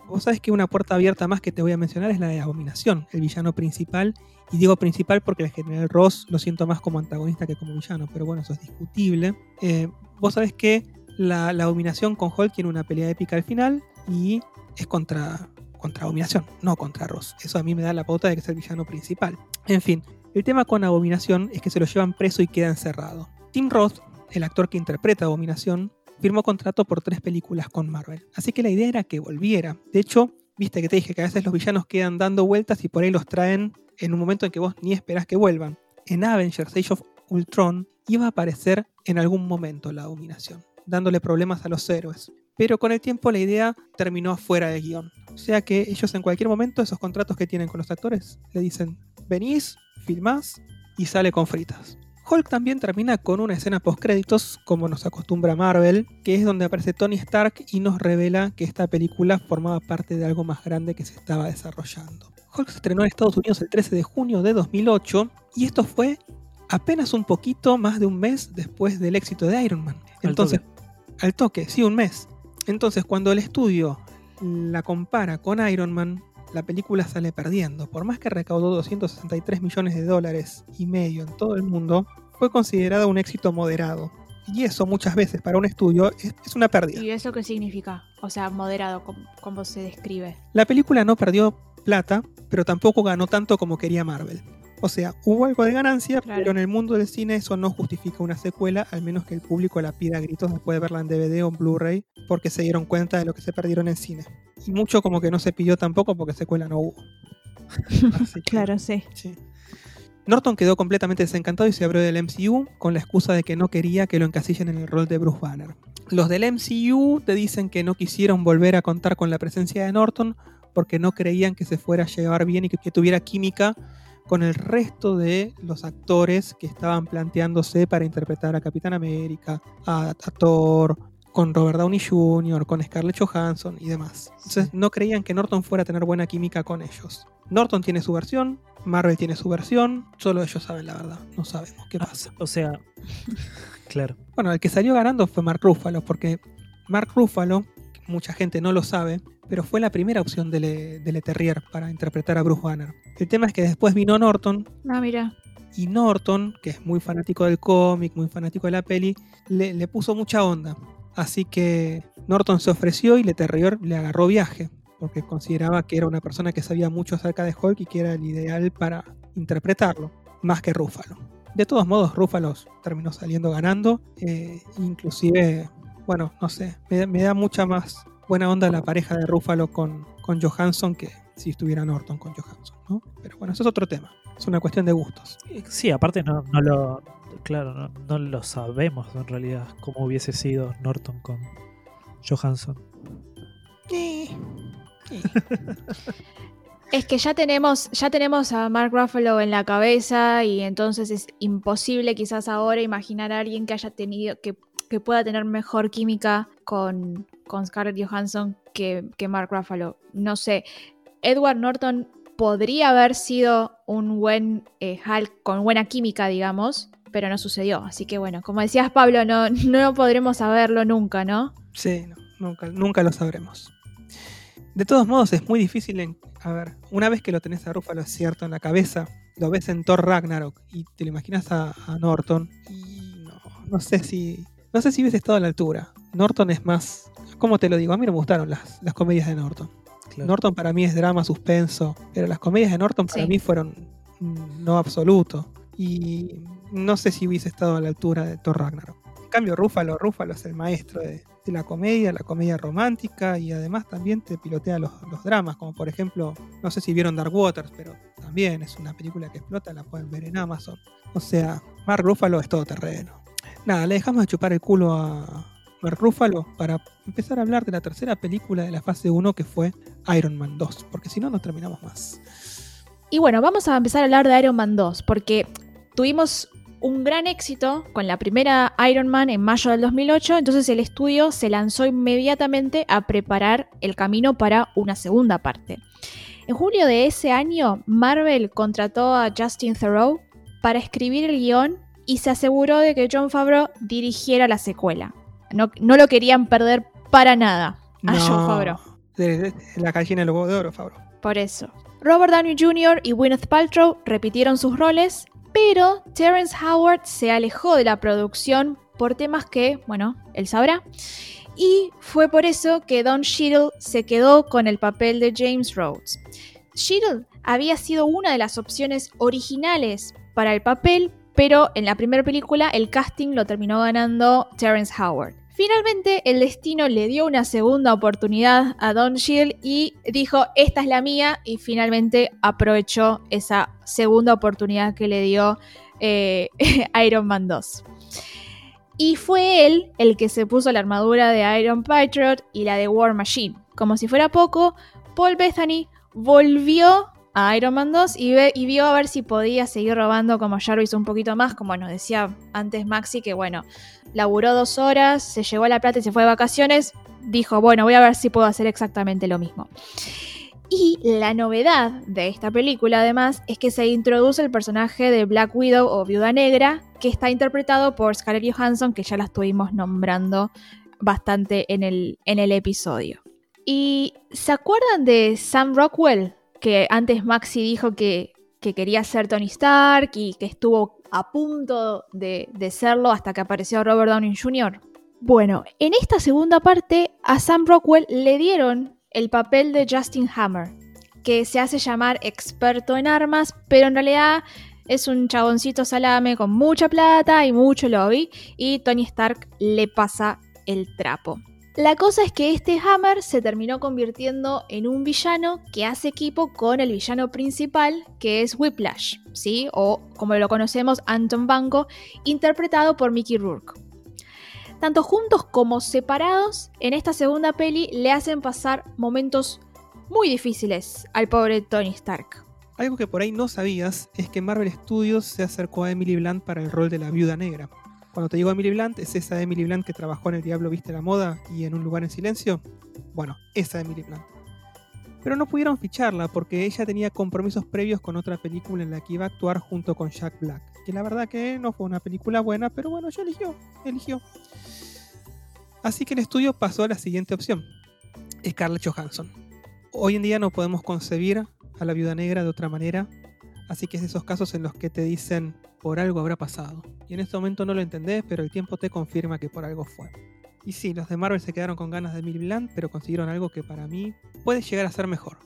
Vos sabés que una puerta abierta más que te voy a mencionar es la de Abominación, el villano principal. Y digo principal porque el general Ross lo siento más como antagonista que como villano, pero bueno, eso es discutible. Eh, vos sabés que la, la Abominación con Hulk tiene una pelea épica al final y es contra, contra Abominación, no contra Ross. Eso a mí me da la pauta de que es el villano principal. En fin, el tema con Abominación es que se lo llevan preso y queda encerrado. Tim Roth, el actor que interpreta Abominación, firmó contrato por tres películas con Marvel. Así que la idea era que volviera. De hecho, viste que te dije que a veces los villanos quedan dando vueltas y por ahí los traen en un momento en que vos ni esperás que vuelvan. En Avengers Age of Ultron iba a aparecer en algún momento la Abominación, dándole problemas a los héroes. Pero con el tiempo la idea terminó fuera de guion. O sea que ellos en cualquier momento, esos contratos que tienen con los actores, le dicen, venís, filmás y sale con fritas. Hulk también termina con una escena post-créditos, como nos acostumbra Marvel, que es donde aparece Tony Stark y nos revela que esta película formaba parte de algo más grande que se estaba desarrollando. Hulk se estrenó en Estados Unidos el 13 de junio de 2008 y esto fue apenas un poquito más de un mes después del éxito de Iron Man. Entonces, al toque, sí, un mes. Entonces, cuando el estudio la compara con Iron Man, la película sale perdiendo. Por más que recaudó 263 millones de dólares y medio en todo el mundo, fue considerada un éxito moderado. Y eso muchas veces para un estudio es, una pérdida. ¿Y eso qué significa? O sea, moderado, como se describe. La película no perdió plata, pero tampoco ganó tanto como quería Marvel. O sea, hubo algo de ganancia, Claro. pero en el mundo del cine eso no justifica una secuela, al menos que el público la pida a gritos después de verla en DVD o en Blu-ray, porque se dieron cuenta de lo que se perdieron en cine. Y mucho como que no se pidió tampoco porque secuela no hubo. (laughs) Así que, sí. sí. Norton quedó completamente desencantado y se abrió del MCU con la excusa de que no quería que lo encasillen en el rol de Bruce Banner. Los del MCU te dicen que no quisieron volver a contar con la presencia de Norton porque no creían que se fuera a llevar bien y que, que tuviera química con el resto de los actores que estaban planteándose para interpretar a Capitán América, a, a Thor, con Robert Downey Jr., con Scarlett Johansson y demás. Entonces no creían que Norton fuera a tener buena química con ellos. Norton tiene su versión, Marvel tiene su versión, solo ellos saben la verdad, no sabemos qué pasa. O sea, (laughs) claro. Bueno, el que salió ganando fue Mark Ruffalo, porque Mark Ruffalo, mucha gente no lo sabe, pero fue la primera opción de Le, de Le Terrier para interpretar a Bruce Banner. El tema es que después vino Norton Ah, mira. y Norton, que es muy fanático del cómic, muy fanático de la peli, le, le puso mucha onda. Así que Norton se ofreció y Le Terrier le agarró viaje, porque consideraba que era una persona que sabía mucho acerca de Hulk y que era el ideal para interpretarlo, más que Ruffalo. De todos modos, Ruffalo terminó saliendo ganando, eh, inclusive, bueno, no sé, me, me da mucha más buena onda la pareja de Ruffalo con, con Johansson que si estuviera Norton con Johansson, ¿no? Pero bueno, eso es otro tema, es una cuestión de gustos. Sí, aparte no, no lo. Claro, no, no lo sabemos en realidad cómo hubiese sido Norton con Johansson. Eh, eh. (laughs) Es que ya tenemos, ya tenemos a Mark Ruffalo en la cabeza y entonces es imposible quizás ahora imaginar a alguien que haya tenido, que, que pueda tener mejor química con, con Scarlett Johansson que, que Mark Ruffalo. No sé, Edward Norton podría haber sido un buen eh, Hulk con buena química, digamos, pero no sucedió. Así que bueno, como decías Pablo, no, (laughs) no podremos saberlo nunca, ¿no? Sí, nunca, nunca lo sabremos. De todos modos, es muy difícil. A ver, una vez que lo tenés a Rúfalo cierto en la cabeza, lo ves en Thor Ragnarok y te lo imaginas a, a Norton. Y no, no sé si. No sé si hubiese estado a la altura. Norton es más. ¿Cómo te lo digo? A mí no me gustaron las, las comedias de Norton. Claro. Norton para mí es drama, suspenso. Pero las comedias de Norton para Sí. mí fueron no absoluto. Y no sé si hubiese estado a la altura de Thor Ragnarok. En cambio, Rúfalo, Rúfalo es el maestro de, de la comedia, la comedia romántica y además también te pilotea los, los dramas, como por ejemplo, no sé si vieron Dark Waters, pero también es una película que explota, la pueden ver en Amazon. O sea, Mark Ruffalo es todo terreno. Nada, le dejamos de chupar el culo a Mark Ruffalo para empezar a hablar de la tercera película de la fase 1 que fue Iron Man 2, porque si no, no terminamos más. Y bueno, vamos a empezar a hablar de Iron Man 2, porque tuvimos un gran éxito con la primera Iron Man en mayo del 2008, entonces el estudio se lanzó inmediatamente a preparar el camino para una segunda parte. En julio de ese año, Marvel contrató a Justin Theroux para escribir el guion y se aseguró de que John Favreau dirigiera la secuela. No, no lo querían perder para nada a John Favreau. De- de- La gallina del huevo de oro, Favreau. Por eso. Robert Downey Jr. y Gwyneth Paltrow repitieron sus roles, pero Terrence Howard se alejó de la producción por temas que, bueno, él sabrá. Y fue por eso que Don Cheadle se quedó con el papel de James Rhodes. Cheadle había sido una de las opciones originales para el papel, pero en la primera película el casting lo terminó ganando Terrence Howard. Finalmente, el destino le dio una segunda oportunidad a Don Cheadle y dijo, esta es la mía, y finalmente aprovechó esa segunda oportunidad que le dio eh, (laughs) Iron Man 2. Y fue él el que se puso la armadura de Iron Patriot y la de War Machine. Como si fuera poco, Paul Bethany volvió a Iron Man 2 y, vio a ver si podía seguir robando como Jarvis un poquito más, como nos decía antes Maxi, que bueno, laburó dos horas, se llevó la plata y se fue de vacaciones, dijo, bueno, voy a ver si puedo hacer exactamente lo mismo. Y la novedad de esta película, además, es que se introduce el personaje de Black Widow o Viuda Negra, que está interpretado por Scarlett Johansson, que ya la estuvimos nombrando bastante en el, en el episodio. ¿Y se acuerdan de Sam Rockwell? Que antes Maxi dijo que, que quería ser Tony Stark y que estuvo a punto de, de serlo hasta que apareció Robert Downey Jr. Bueno, en esta segunda parte a Sam Rockwell le dieron el papel de Justin Hammer, que se hace llamar experto en armas, pero en realidad es un chaboncito salame con mucha plata y mucho lobby, y Tony Stark le pasa el trapo. La cosa es que este Hammer se terminó convirtiendo en un villano que hace equipo con el villano principal, que es Whiplash, ¿sí? O como lo conocemos, Anton Banco, interpretado por Mickey Rourke. Tanto juntos como separados, en esta segunda peli le hacen pasar momentos muy difíciles al pobre Tony Stark. Algo que por ahí no sabías es que Marvel Studios se acercó a Emily Blunt para el rol de la viuda negra. Cuando te digo Emily Blunt, es esa Emily Blunt que trabajó en El Diablo Viste la Moda y en Un Lugar en Silencio. Bueno, esa Emily Blunt. Pero no pudieron ficharla porque ella tenía compromisos previos con otra película en la que iba a actuar junto con Jack Black. Que la verdad que no fue una película buena, pero bueno, ella eligió, eligió. Así que el estudio pasó a la siguiente opción. Scarlett Johansson. Hoy en día no podemos concebir a la viuda negra de otra manera. Así que es esos casos en los que te dicen por algo habrá pasado. Y en este momento no lo entendés, pero el tiempo te confirma que por algo fue. Y sí, los de Marvel se quedaron con ganas de Emily Blunt, pero consiguieron algo que para mí puede llegar a ser mejor.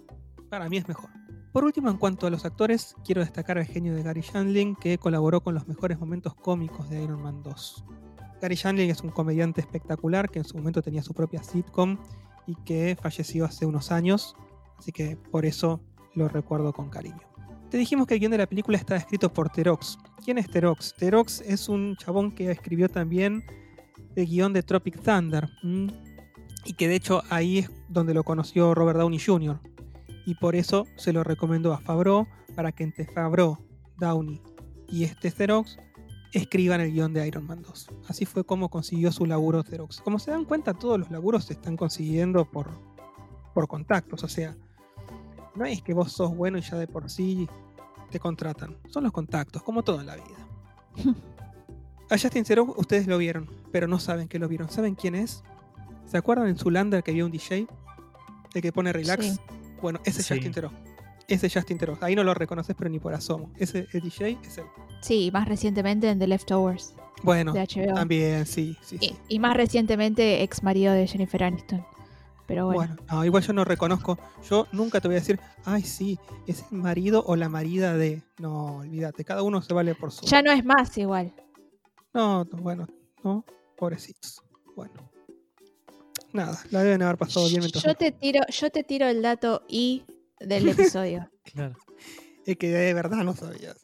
Para mí es mejor. Por último, en cuanto a los actores, quiero destacar al genio de Gary Shandling, que colaboró con los mejores momentos cómicos de Iron Man 2. Gary Shandling es un comediante espectacular que en su momento tenía su propia sitcom y que falleció hace unos años, así que por eso lo recuerdo con cariño. Te dijimos que el guion de la película está escrito por Terox. ¿Quién es Terox? Terox es un chabón que escribió también el guion de Tropic Thunder. Y que de hecho ahí es donde lo conoció Robert Downey Jr. Y por eso se lo recomendó a Favreau para que entre Favreau, Downey y este Terox escriban el guion de Iron Man 2. Así fue como consiguió su laburo Terox. Como se dan cuenta, todos los laburos se están consiguiendo por, por contactos. O sea, no es que vos sos bueno y ya de por sí te contratan. Son los contactos, como todo en la vida. (laughs) A Justin Zero ustedes lo vieron, pero no saben que lo vieron. ¿Saben quién es? ¿Se acuerdan en Zulander que había un DJ? El que pone relax. Sí. Bueno, ese es Sí. Justin Theroux. Ese es Justin Theroux. Ahí no lo reconoces, pero ni por asomo. Ese el DJ es él. Sí, más recientemente en The Leftovers Bueno, de HBO. también, sí, sí, Y, sí. y más recientemente ex marido de Jennifer Aniston. Pero bueno. Bueno, no, igual yo no reconozco. Yo nunca te voy a decir, ay, sí, es el marido o la marida de. No, olvídate, cada uno se vale por su. Ya no es más igual. No, no, bueno, no, pobrecitos. Bueno. Nada, la deben haber pasado bien mientras. Yo te tiro, yo te tiro el dato I del (laughs) episodio. Claro. Es que de verdad no sabías.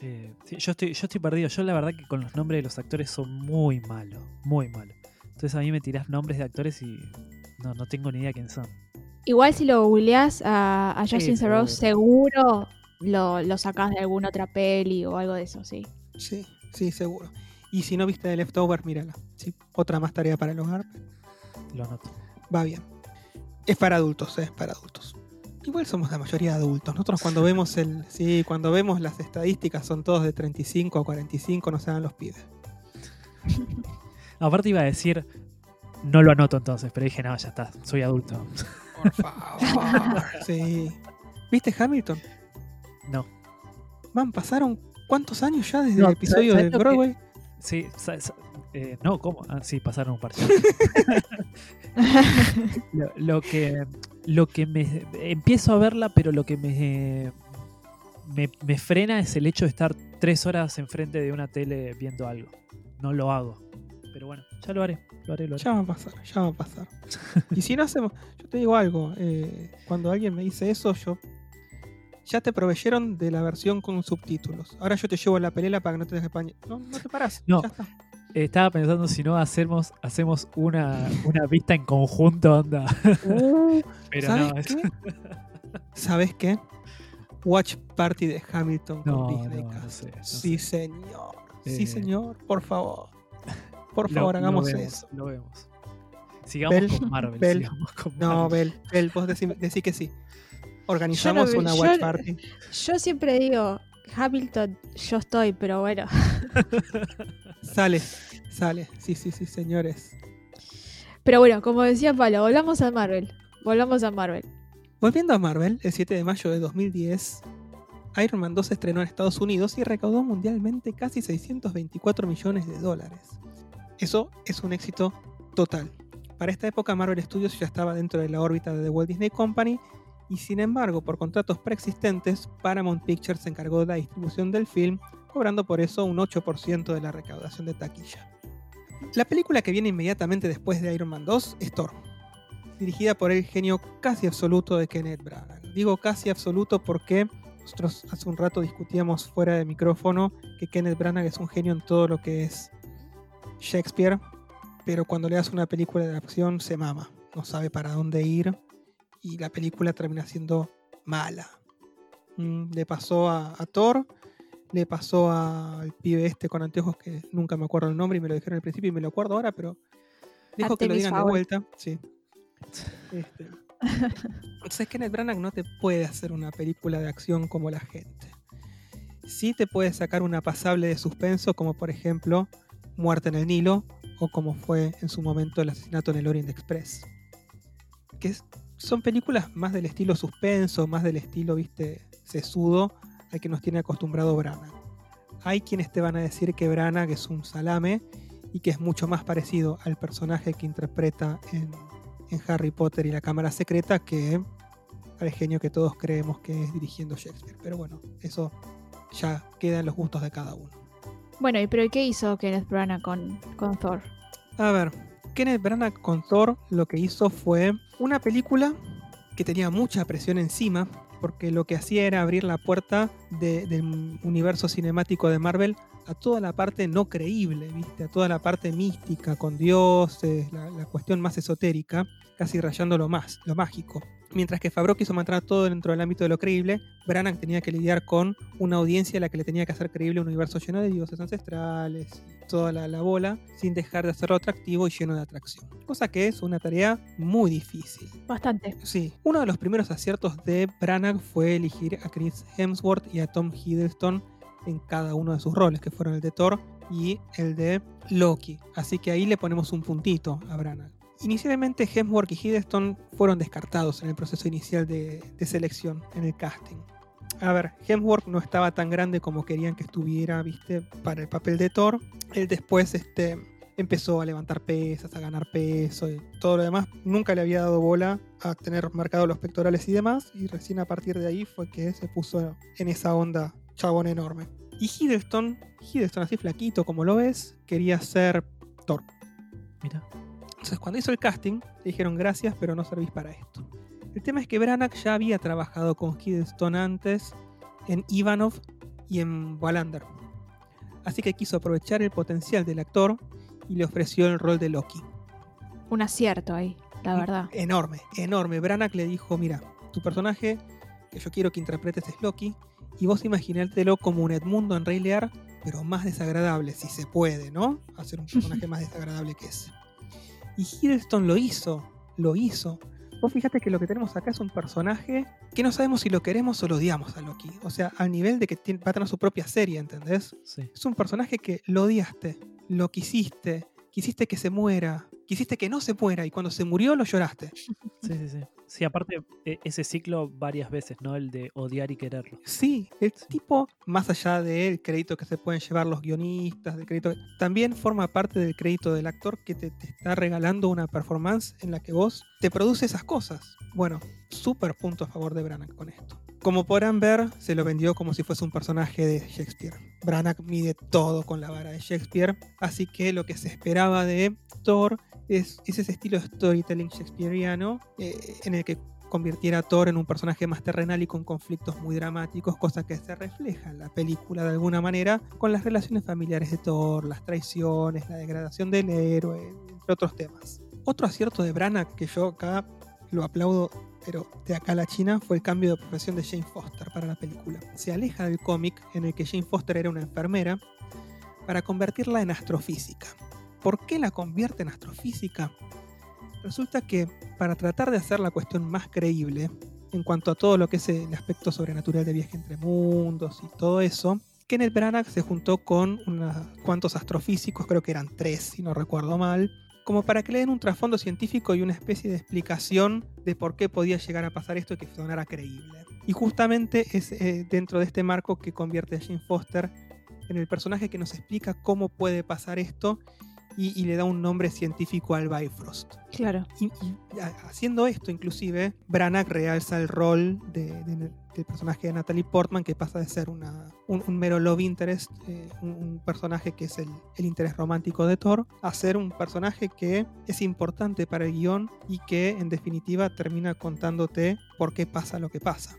Eh, sí, yo, estoy, yo estoy perdido. Yo la verdad que con los nombres de los actores son muy malos. Muy malos. Entonces a mí me tirás nombres de actores y no, no tengo ni idea quién son. Igual si lo googleás a, a Sí, Justin Theroux, seguro. seguro lo, lo sacás de alguna otra peli o algo de eso, sí. Sí, sí, seguro. Y si no viste de Leftover, mírala. Sí, otra más tarea para el hogar. Lo anoto. Va bien. Es para adultos, es para adultos. Igual somos la mayoría adultos. Nosotros cuando vemos el. Sí, cuando vemos las estadísticas son todos de 35 a 45, no se dan los pibes. (laughs) Aparte iba a decir, no lo anoto entonces, pero dije, no, ya está, soy adulto. Por favor. (laughs) sí. ¿Viste Hamilton? No. Man, pasaron cuántos años ya desde No, el episodio ¿sabes de que- Broadway. Sí, eh, no, ¿cómo? Ah, sí, pasaron un par. (laughs) (laughs) lo, lo que, lo que me... Empiezo a verla, pero lo que me, me, me frena es el hecho de estar tres horas enfrente de una tele viendo algo. No lo hago. Pero bueno, ya lo haré, lo haré, lo haré. Ya va a pasar, ya va a pasar. y si no hacemos, yo te digo algo, eh, cuando alguien me dice eso, yo ya te proveyeron de la versión con subtítulos. Ahora yo te llevo la pelela para que no te dejes pañe. No, no te parás. No. Ya está. Eh, Estaba pensando si no hacemos, hacemos una, una vista en conjunto, onda. (laughs) Pero ¿Sabes no, es- qué? ¿Sabes qué? Watch Party de Hamilton No, con Disney no, sé, sí, sé. señor. Sí, Eh. señor. Por favor. Por favor, lo hagamos vemos, eso. Lo vemos. Sigamos con Marvel. Sigamos con No, Marvel. Bel, Bel, vos decí, decí que sí. Organizamos no- una yo- Watch Party. Yo siempre digo, Hamilton, yo estoy, pero bueno. (laughs) Sale, sale. Sí, sí, sí, señores. Pero bueno, como decía Palo, volvamos a Marvel. Volvamos a Marvel. Volviendo a Marvel, el 7 de mayo de 2010, Iron Man 2 se estrenó en Estados Unidos y recaudó mundialmente casi 624 millones de dólares. Eso es un éxito total. Para esta época Marvel Studios ya estaba dentro de la órbita de The Walt Disney Company y sin embargo por contratos preexistentes Paramount Pictures se encargó de la distribución del film, cobrando por eso un 8% de la recaudación de taquilla. La película que viene inmediatamente después de Iron Man 2 es Thor, dirigida por el genio casi absoluto de Kenneth Branagh. Digo casi absoluto porque nosotros hace un rato discutíamos fuera de micrófono que Kenneth Branagh es un genio en todo lo que es Shakespeare, pero cuando le das una película de acción se mama, no sabe para dónde ir y la película termina siendo mala. Mm, le pasó a, Thor, le pasó al pibe este con anteojos que nunca me acuerdo el nombre y me lo dijeron al principio y me lo acuerdo ahora, pero dejo que lo digan de vuelta. Sí. (laughs) Este. Entonces Kenneth Branagh no te puede hacer una película de acción como la gente. Sí te puede sacar una pasable de suspenso como por ejemplo Muerte en el Nilo o como fue en su momento el asesinato en el Orient Express. Que son películas más del estilo suspenso, más del estilo, viste, sesudo al que nos tiene acostumbrado Branagh. Hay quienes te van a decir que Branagh es un salame y que es mucho más parecido al personaje que interpreta en, Harry Potter y la Cámara Secreta que al genio que todos creemos que es dirigiendo Shakespeare. Pero bueno, eso ya queda en los gustos de cada uno. Bueno, ¿y pero qué hizo Kenneth Branagh con, Thor? A ver, Kenneth Branagh con Thor lo que hizo fue una película que tenía mucha presión encima, porque lo que hacía era abrir la puerta del universo cinemático de Marvel a toda la parte no creíble, ¿viste? A toda la parte mística, con dioses, la, la cuestión más esotérica, casi rayando lo más, lo mágico. Mientras que Favreau quiso mantener todo dentro del ámbito de lo creíble, Branagh tenía que lidiar con una audiencia a la que le tenía que hacer creíble un universo lleno de dioses ancestrales toda la, bola, sin dejar de hacerlo atractivo y lleno de atracción. Cosa que es una tarea muy difícil. Bastante. Sí. Uno de los primeros aciertos de Branagh fue elegir a Chris Hemsworth y a Tom Hiddleston en cada uno de sus roles, que fueron el de Thor y el de Loki. Así que ahí le ponemos un puntito a Branagh. Inicialmente Hemsworth y Hiddleston fueron descartados en el proceso inicial de, selección, en el casting. A ver, Hemsworth no estaba tan grande como querían que estuviera, viste, para el papel de Thor. Él después este, empezó a levantar pesas, a ganar peso y todo lo demás. Nunca le había dado bola a tener marcados los pectorales y demás. Y recién a partir de ahí fue que se puso en esa onda chabón enorme. Y Hiddleston, Hiddleston así flaquito como lo ves, quería ser Thor. Mira. Entonces, cuando hizo el casting, le dijeron gracias, pero no servís para esto. El tema es que Branagh ya había trabajado con Hiddleston antes en Ivanov y en Wallander. Así que quiso aprovechar el potencial del actor y le ofreció el rol de Loki. Un acierto ahí, la verdad. Enorme, enorme. Branagh le dijo, mira, tu personaje que yo quiero que interpretes es Loki, y vos imaginártelo como un Edmundo en Rey Lear, pero más desagradable, si se puede, ¿no? Hacer un (laughs) personaje más desagradable que ese. Y Hiddleston lo hizo, lo hizo. Vos fíjate que lo que tenemos acá es un personaje que no sabemos si lo queremos o lo odiamos a Loki. O sea, al nivel de que va a tener su propia serie, ¿entendés? Sí. Es un personaje que lo odiaste, lo quisiste, quisiste que se muera, quisiste que no se muera y cuando se murió lo lloraste. Sí, sí, sí. Sí, aparte, e, ese ciclo varias veces, ¿no? El de odiar y quererlo. Sí, el tipo, más allá del crédito que se pueden llevar los guionistas, del crédito, también forma parte del crédito del actor que te, está regalando una performance en la que vos te produce esas cosas. Bueno, súper punto a favor de Branagh con esto. Como podrán ver, se lo vendió como si fuese un personaje de Shakespeare. Branagh mide todo con la vara de Shakespeare, así que lo que se esperaba de Thor es, ese estilo de storytelling shakespeariano eh, en el que convirtiera a Thor en un personaje más terrenal y con conflictos muy dramáticos, cosa que se refleja en la película de alguna manera con las relaciones familiares de Thor, las traiciones, la degradación del héroe, entre otros temas. Otro acierto de Branagh que yo acá lo aplaudo, pero de acá a la China, fue el cambio de profesión de Jane Foster para la película. Se aleja del cómic en el que Jane Foster era una enfermera para convertirla en astrofísica. ¿Por qué la convierte en astrofísica? Resulta que para tratar de hacer la cuestión más creíble en cuanto a todo lo que es el aspecto sobrenatural de viaje entre mundos y todo eso, Kenneth Branagh se juntó con unos cuantos astrofísicos, creo que eran tres si no recuerdo mal, como para que le den un trasfondo científico y una especie de explicación de por qué podía llegar a pasar esto y que sonara creíble. Y justamente es eh, dentro de este marco que convierte a Jane Foster en el personaje que nos explica cómo puede pasar esto y, y le da un nombre científico al Bifrost. Claro. Y, haciendo esto, inclusive, Branagh realza el rol de- de- del personaje de Natalie Portman, que pasa de ser una, un, un mero love interest, eh, un, un personaje que es el, el interés romántico de Thor, a ser un personaje que es importante para el guion y que, en definitiva, termina contándote por qué pasa lo que pasa.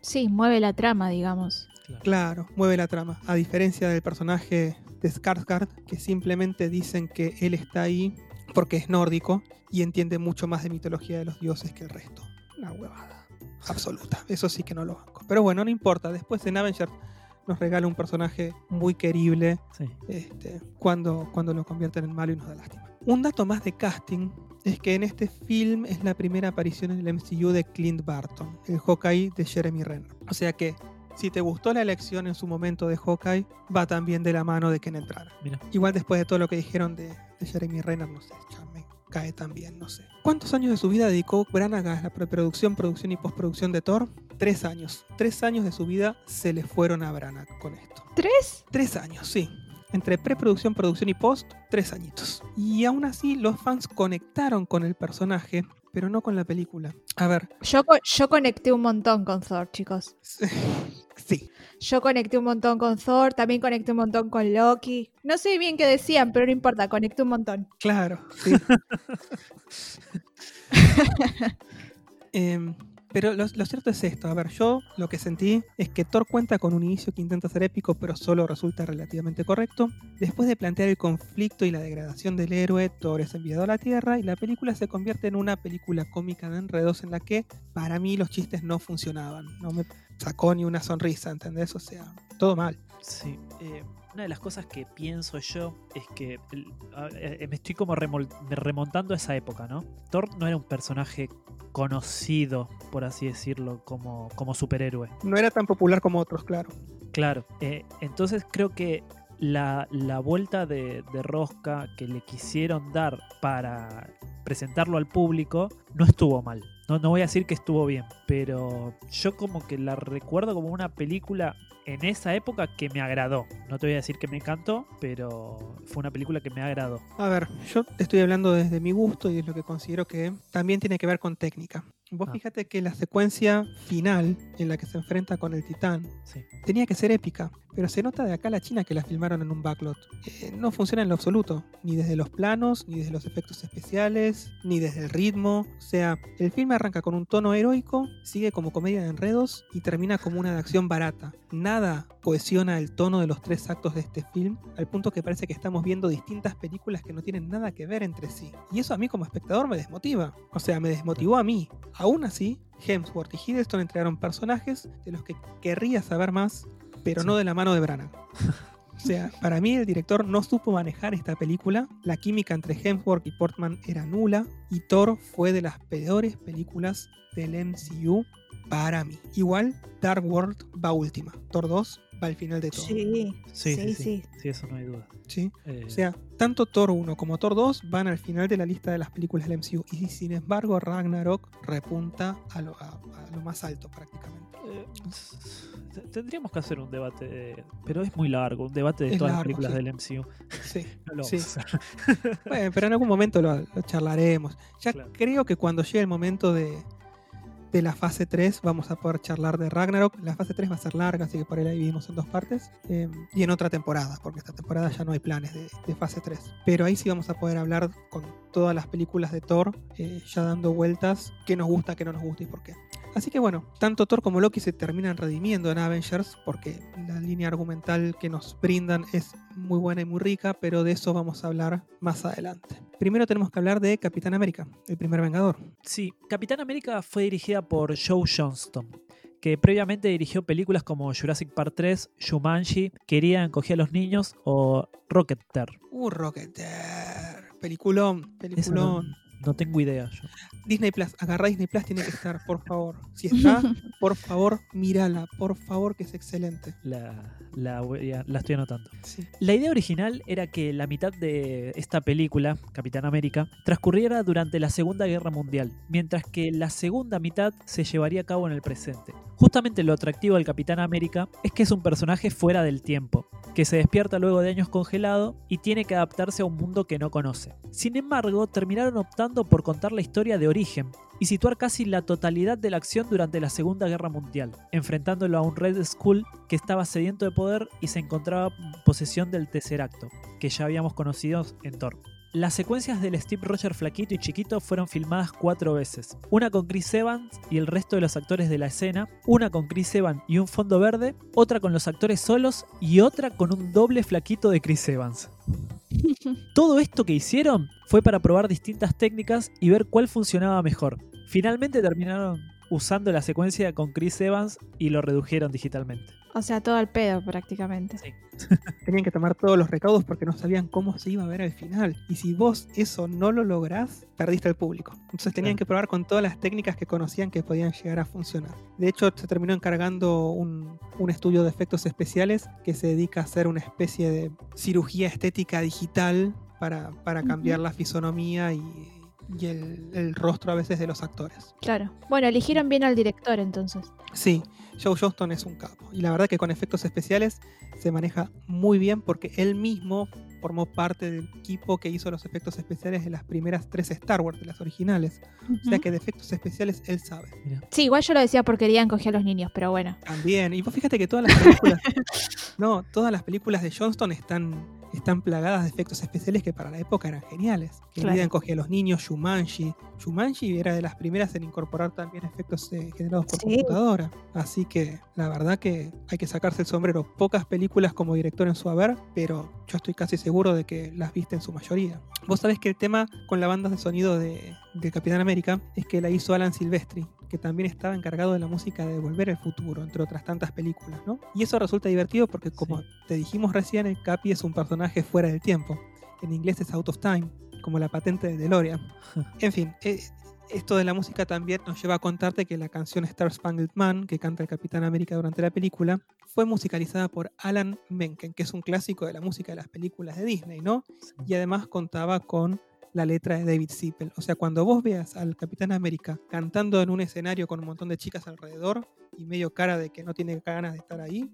Sí, mueve la trama, digamos. Claro. Claro, mueve la trama. A diferencia del personaje de Skarsgård, que simplemente dicen que él está ahí porque es nórdico y entiende mucho más de mitología de los dioses que el resto. Una huevada absoluta. Eso sí que no lo banco. Pero bueno, no importa. Después en Avengers nos regala un personaje muy querible Sí. este, cuando, cuando lo convierten en malo y nos da lástima. Un dato más de casting es que en este film es la primera aparición en el MCU de Clint Barton, el Hawkeye de Jeremy Renner. O sea que si te gustó la elección en su momento de Hawkeye, va también de la mano de Branagh. Mira. Igual después de todo lo que dijeron de, de Jeremy Renner, no sé, ya me cae también, no sé. ¿Cuántos años de su vida dedicó Branagh a la preproducción, producción y postproducción de Thor? Tres años. Tres años de su vida se le fueron a Branagh con esto. ¿Tres? Tres años, sí. Entre preproducción, producción y post, tres añitos. Y aún así, los fans conectaron con el personaje, pero no con la película. A ver, Yo, yo conecté un montón con Thor, chicos. (laughs) sí. Yo conecté un montón con Thor, también conecté un montón con Loki. No sé bien qué decían, pero no importa, conecté un montón. Claro, sí. (laughs) Em, pero lo, cierto es esto, a ver, yo lo que sentí es que Thor cuenta con un inicio que intenta ser épico, pero solo resulta relativamente correcto. Después de plantear el conflicto y la degradación del héroe, Thor es enviado a la Tierra y la película se convierte en una película cómica de enredos en la que para mí los chistes no funcionaban, no me sacó ni una sonrisa, ¿entendés? O sea, todo mal. Sí. eh, una de las cosas que pienso yo es que a- eh, me estoy como remontando a esa época, ¿no? Thor no era un personaje conocido, por así decirlo, como, como superhéroe. No era tan popular como otros, claro. Claro. eh, entonces creo que la, la vuelta de, de rosca que le quisieron dar para presentarlo al público no estuvo mal. No, no voy a decir que estuvo bien, pero yo como que la recuerdo como una película en esa época que me agradó. No te voy a decir que me encantó, pero fue una película que me agradó. A ver, yo te estoy hablando desde mi gusto y es lo que considero que también tiene que ver con técnica. Vos Ah. fíjate que la secuencia final en la que se enfrenta con el titán Sí. tenía que ser épica, pero se nota de acá a la China que la filmaron en un backlot. Eh, no funciona en lo absoluto, ni desde los planos, ni desde los efectos especiales, ni desde el ritmo. O sea, el filme arranca con un tono heroico, sigue como comedia de enredos y termina como una de acción barata. Nada cohesiona el tono de los tres actos de este film, al punto que parece que estamos viendo distintas películas que no tienen nada que ver entre sí. Y eso a mí como espectador me desmotiva. O sea, me desmotivó a mí. Aún así, Hemsworth y Hiddleston entregaron personajes de los que querría saber más, pero Sí. no de la mano de Branagh. O sea, (laughs) para mí el director no supo manejar esta película, la química entre Hemsworth y Portman era nula, y Thor fue de las peores películas del MCU para mí. Igual, Dark World va última, Thor 2 va al final de todo. Sí, Sí, sí, sí. Sí, eso no hay duda. ¿sí? Eh, O sea, tanto Thor 1 como Thor 2 van al final de la lista de las películas del MCU, y sin embargo Ragnarok repunta a lo, a- a lo más alto prácticamente. Eh, Tendríamos que hacer un debate, eh, pero es muy largo, un debate de Es todas las películas sí. del MCU. Sí. (laughs) No lo Sí. Bueno, pero en algún momento lo, lo charlaremos. Ya Claro. creo que cuando llegue el momento de, de la fase 3 vamos a poder charlar de Ragnarok. La fase 3 va a ser larga, así que por ahí la dividimos en dos partes. eh, y en otra temporada, porque esta temporada ya no hay planes de, de fase 3. Pero ahí sí vamos a poder hablar con todas las películas de Thor, eh, ya dando vueltas, qué nos gusta, qué no nos gusta y por qué. Así que bueno, tanto Thor como Loki se terminan redimiendo en Avengers porque la línea argumental que nos brindan es muy buena y muy rica, pero de eso vamos a hablar más adelante. Primero tenemos que hablar de Capitán América, el primer Vengador. Sí, Capitán América fue dirigida por Joe Johnston, que previamente dirigió películas como Jurassic Park 3, Jumanji, Quería encogía a los niños o Rocketeer. Uh, Rocketeer. Peliculón, peliculón. No tengo idea yo. Disney Plus, agarrá Disney Plus, tiene que estar, por favor. Si está, (laughs) por favor, mírala, por favor, que es excelente. La, la, voy a- la estoy anotando. Sí. La idea original era que la mitad de esta película, Capitán América, transcurriera durante la Segunda Guerra Mundial, mientras que la segunda mitad se llevaría a cabo en el presente. Justamente lo atractivo del Capitán América es que es un personaje fuera del tiempo, que se despierta luego de años congelado y tiene que adaptarse a un mundo que no conoce. Sin embargo, terminaron optando por contar la historia de origen y situar casi la totalidad de la acción durante la Segunda Guerra Mundial, enfrentándolo a un Red Skull que estaba sediento de poder y se encontraba en posesión del Tesseracto, que ya habíamos conocido en Thor. Las secuencias del Steve Roger flaquito y chiquito fueron filmadas cuatro veces. Una con Chris Evans y el resto de los actores de la escena, una con Chris Evans y un fondo verde, otra con los actores solos y otra con un doble flaquito de Chris Evans. (laughs) Todo esto que hicieron fue para probar distintas técnicas y ver cuál funcionaba mejor. Finalmente terminaron usando la secuencia con Chris Evans y lo redujeron digitalmente. O sea, todo al pedo prácticamente. Sí. (laughs) Tenían que tomar todos los recaudos porque no sabían cómo se iba a ver al final. Y si vos eso no lo lográs, perdiste al público. Entonces tenían Claro. que probar con todas las técnicas que conocían que podían llegar a funcionar. De hecho, se terminó encargando un, un estudio de efectos especiales que se dedica a hacer una especie de cirugía estética digital para, para cambiar la fisonomía y, y el, el rostro a veces de los actores. Claro. Bueno, eligieron bien al director entonces. Sí, Joe Johnston es un capo. Y la verdad que con efectos especiales se maneja muy bien porque él mismo formó parte del equipo que hizo los efectos especiales de las primeras tres Star Wars, de las originales. O sea que de efectos especiales él sabe. Sí, igual yo lo decía porque querían coger a los niños, pero bueno. También. Y vos fíjate que todas las películas. (laughs) no, todas las películas de Johnston están, están plagadas de efectos especiales que para la época eran geniales. Que Claro. Claro. cogía a los niños, Shumanji. Shumanji era de las primeras en incorporar también efectos eh, generados por Sí. computadora. Así que la verdad que hay que sacarse el sombrero. Pocas películas como director en su haber, pero yo estoy casi seguro de que las viste en su mayoría. Vos sabés que el tema con la banda de sonido de, de Capitán América es que la hizo Alan Silvestri, que también estaba encargado de la música de Volver al Futuro, entre otras tantas películas, ¿no? Y eso resulta divertido porque, como Sí. te dijimos recién, el Capi es un personaje fuera del tiempo. En inglés es out of time, como la patente de DeLorean. (laughs) En fin, eh, esto de la música también nos lleva a contarte que la canción Star Spangled Man, que canta el Capitán América durante la película, fue musicalizada por Alan Menken, que es un clásico de la música de las películas de Disney, ¿no? Y además contaba con la letra de David Zippel. O sea, cuando vos veas al Capitán América cantando en un escenario con un montón de chicas alrededor y medio cara de que no tiene ganas de estar ahí,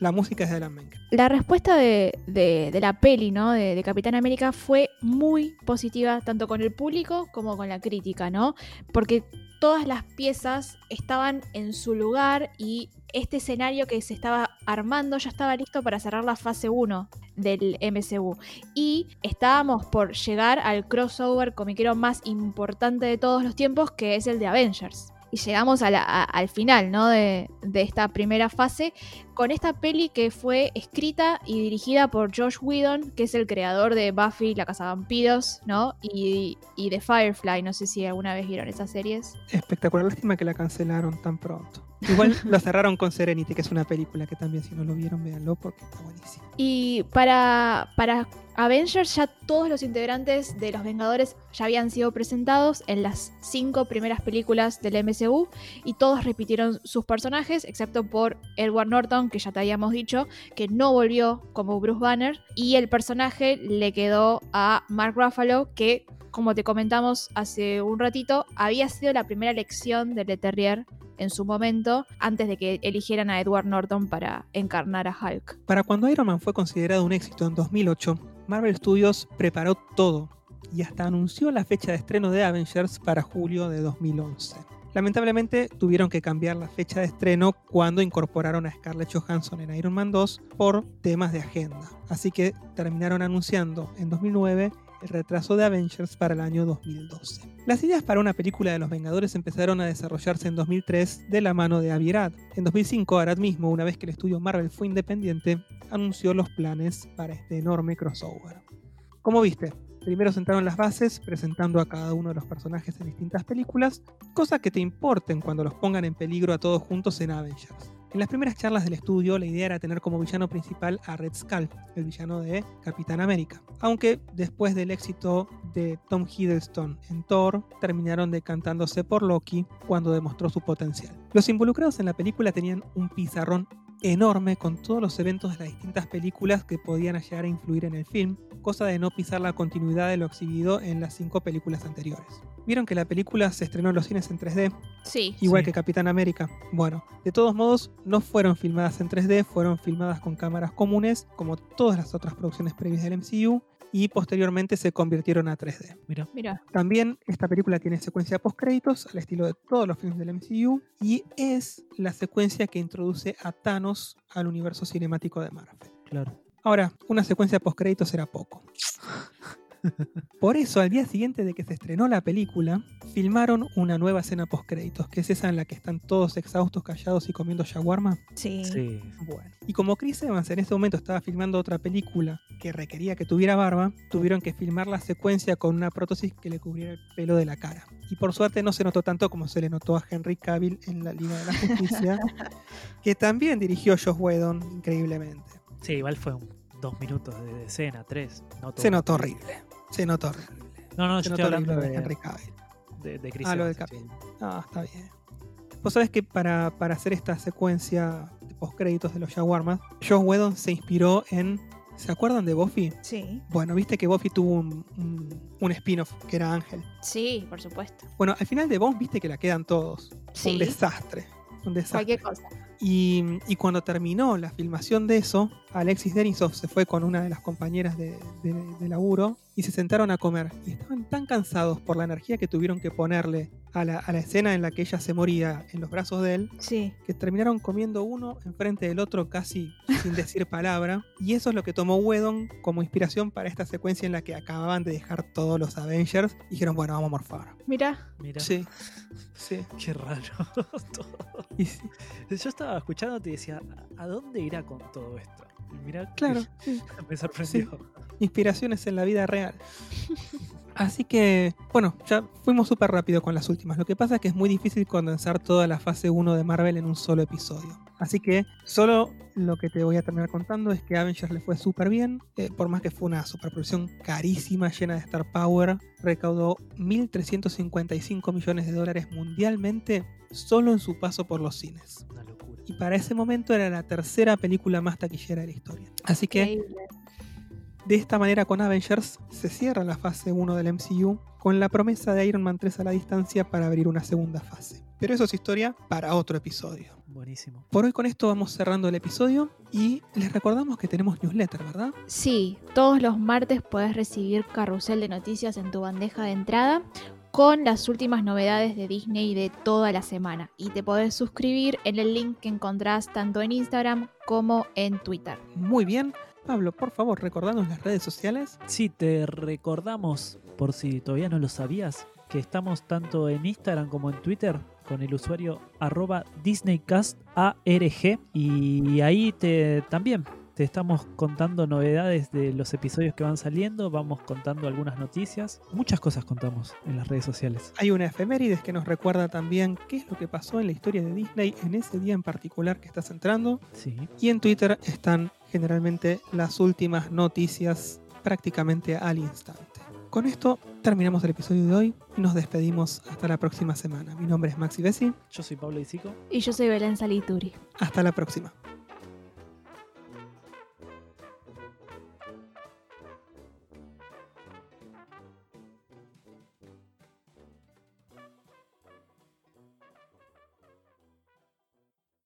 la música es de Alan Menken. La respuesta de, de- la peli, ¿no? De, de Capitán América fue muy positiva, tanto con el público como con la crítica, ¿no? Porque todas las piezas estaban en su lugar y este escenario que se estaba armando ya estaba listo para cerrar la fase 1 del MCU. Y estábamos por llegar al crossover comiquero más importante de todos los tiempos, que es el de Avengers. Y llegamos al final, ¿no? De, de esta primera fase con esta peli que fue escrita y dirigida por Josh Whedon, que es el creador de Buffy, la Cazavampiros, ¿no? Y, y de Firefly, no sé si alguna vez vieron esas series. Espectacular, lástima que la cancelaron tan pronto. Igual lo cerraron con Serenity, que es una película que también si no lo vieron, véanlo porque está buenísimo. Y para, para Avengers ya todos los integrantes de los Vengadores ya habían sido presentados en las cinco primeras películas del MCU y todos repitieron sus personajes, excepto por Edward Norton, que ya te habíamos dicho, que no volvió como Bruce Banner, y el personaje le quedó a Mark Ruffalo, que, como te comentamos hace un ratito, había sido la primera elección de Leterrier en su momento, antes de que eligieran a Edward Norton para encarnar a Hulk. Para cuando Iron Man fue considerado un éxito en 2008, Marvel Studios preparó todo y hasta anunció la fecha de estreno de Avengers para julio de 2011. Lamentablemente tuvieron que cambiar la fecha de estreno cuando incorporaron a Scarlett Johansson en Iron Man 2 por temas de agenda. Así que terminaron anunciando en 2009 el retraso de Avengers para el año 2012. Las ideas para una película de los Vengadores empezaron a desarrollarse en 2003 de la mano de Avi Arad. En 2005, Arad mismo, una vez que el estudio Marvel fue independiente, anunció los planes para este enorme crossover. Como viste, primero sentaron las bases presentando a cada uno de los personajes en distintas películas, cosa que te importen cuando los pongan en peligro a todos juntos en Avengers. En las primeras charlas del estudio, la idea era tener como villano principal a Red Skull, el villano de Capitán América. Aunque después del éxito de Tom Hiddleston en Thor, terminaron decantándose por Loki cuando demostró su potencial. Los involucrados en la película tenían un pizarrón enorme con todos los eventos de las distintas películas que podían llegar a influir en el film, cosa de no pisar la continuidad de lo exhibido en las cinco películas anteriores. Vieron que la película se estrenó en los cines en 3D, Sí. igual Sí. que Capitán América. Bueno, de todos modos, no fueron filmadas en 3D, fueron filmadas con cámaras comunes, como todas las otras producciones previas del MCU, y posteriormente se convirtieron a 3D. Mira, Mira. También esta película tiene secuencia post-créditos, al estilo de todos los filmes del MCU, y es la secuencia que introduce a Thanos al universo cinemático de Marvel. claro. Ahora, una secuencia post-créditos era poco. (laughs) Por eso, al día siguiente de que se estrenó la película, filmaron una nueva escena post-créditos, que es esa en la que están todos exhaustos, callados y comiendo shawarma. Sí. Sí. Bueno. Y como Chris Evans en ese momento estaba filmando otra película que requería que tuviera barba, tuvieron que filmar la secuencia con una prótesis que le cubriera el pelo de la cara. Y por suerte no se notó tanto como se le notó a Henry Cavill en la Liga de la Justicia, (laughs) que también dirigió Josh Whedon increíblemente. Sí, igual fue un, dos minutos de escena, tres. no. Se notó horrible. Se notó horrible. No, no, Se yo notó estoy hablando de de, Henry Cavill. de, de Chris Ah, lo de sí. Cavill. Ah, está bien. Vos sabés que para, para hacer esta secuencia de postcréditos de los Shawarmas, Josh Whedon se inspiró en. ¿Se acuerdan de Buffy? Sí. Bueno, viste que Buffy tuvo un, un- un spin-off que era Ángel. Sí, por supuesto. Bueno, al final de Bones viste que la quedan todos. Fue Un Sí. desastre. Un desastre. Cualquier cosa. Y, y cuando terminó la filmación de eso, Alexis Denisov se fue con una de las compañeras de, de- de laburo y se sentaron a comer. Y estaban tan cansados por la energía que tuvieron que ponerle a la, a la escena en la que ella se moría en los brazos de él, Sí. que terminaron comiendo uno enfrente del otro casi sin (laughs) decir palabra. Y eso es lo que tomó Whedon como inspiración para esta secuencia en la que acababan de dejar todos los Avengers. Y dijeron, bueno, vamos a morfar. Mira. Mira, Sí, sí. (laughs) qué raro. (laughs) todo. Y sí, Yo estaba escuchándote y decía, ¿a dónde irá con todo esto? Y mirá, claro. sí. me sorprendió. inspiraciones en la vida real. Así que, bueno, ya fuimos súper rápido con las últimas. Lo que pasa es que es muy difícil condensar toda la fase 1 de Marvel en un solo episodio. Así que solo lo que te voy a terminar contando es que Avengers le fue súper bien. eh, por más que fue una superproducción carísima, llena de Star Power, recaudó 1.355 millones de dólares mundialmente solo en su paso por los cines. Una locura. Y para ese momento era la tercera película más taquillera de la historia. Así que... Increíble. De esta manera con Avengers se cierra la fase 1 del MCU con la promesa de Iron Man 3 a la distancia para abrir una segunda fase. Pero eso es historia para otro episodio. Buenísimo. Por hoy con esto vamos cerrando el episodio y les recordamos que tenemos newsletter, ¿verdad? Sí, todos los martes puedes recibir carrusel de noticias en tu bandeja de entrada con las últimas novedades de Disney de toda la semana. Y te podés suscribir en el link que encontrás tanto en Instagram como en Twitter. Muy bien. Pablo, por favor, recordanos las redes sociales. Sí, te recordamos, por si todavía no lo sabías, que estamos tanto en Instagram como en Twitter con el usuario arroba DisneyCastARG y ahí te también te estamos contando novedades de los episodios que van saliendo, vamos contando algunas noticias, muchas cosas contamos en las redes sociales. Hay una efemérides que nos recuerda también qué es lo que pasó en la historia de Disney en ese día en particular que estás entrando. Sí, Y en Twitter están generalmente las últimas noticias prácticamente al instante. Con esto terminamos el episodio de hoy y nos despedimos hasta la próxima semana. Mi nombre es Maxi Bessi. yo soy Pablo Isico. Y yo soy Belén Salituri. Hasta la próxima.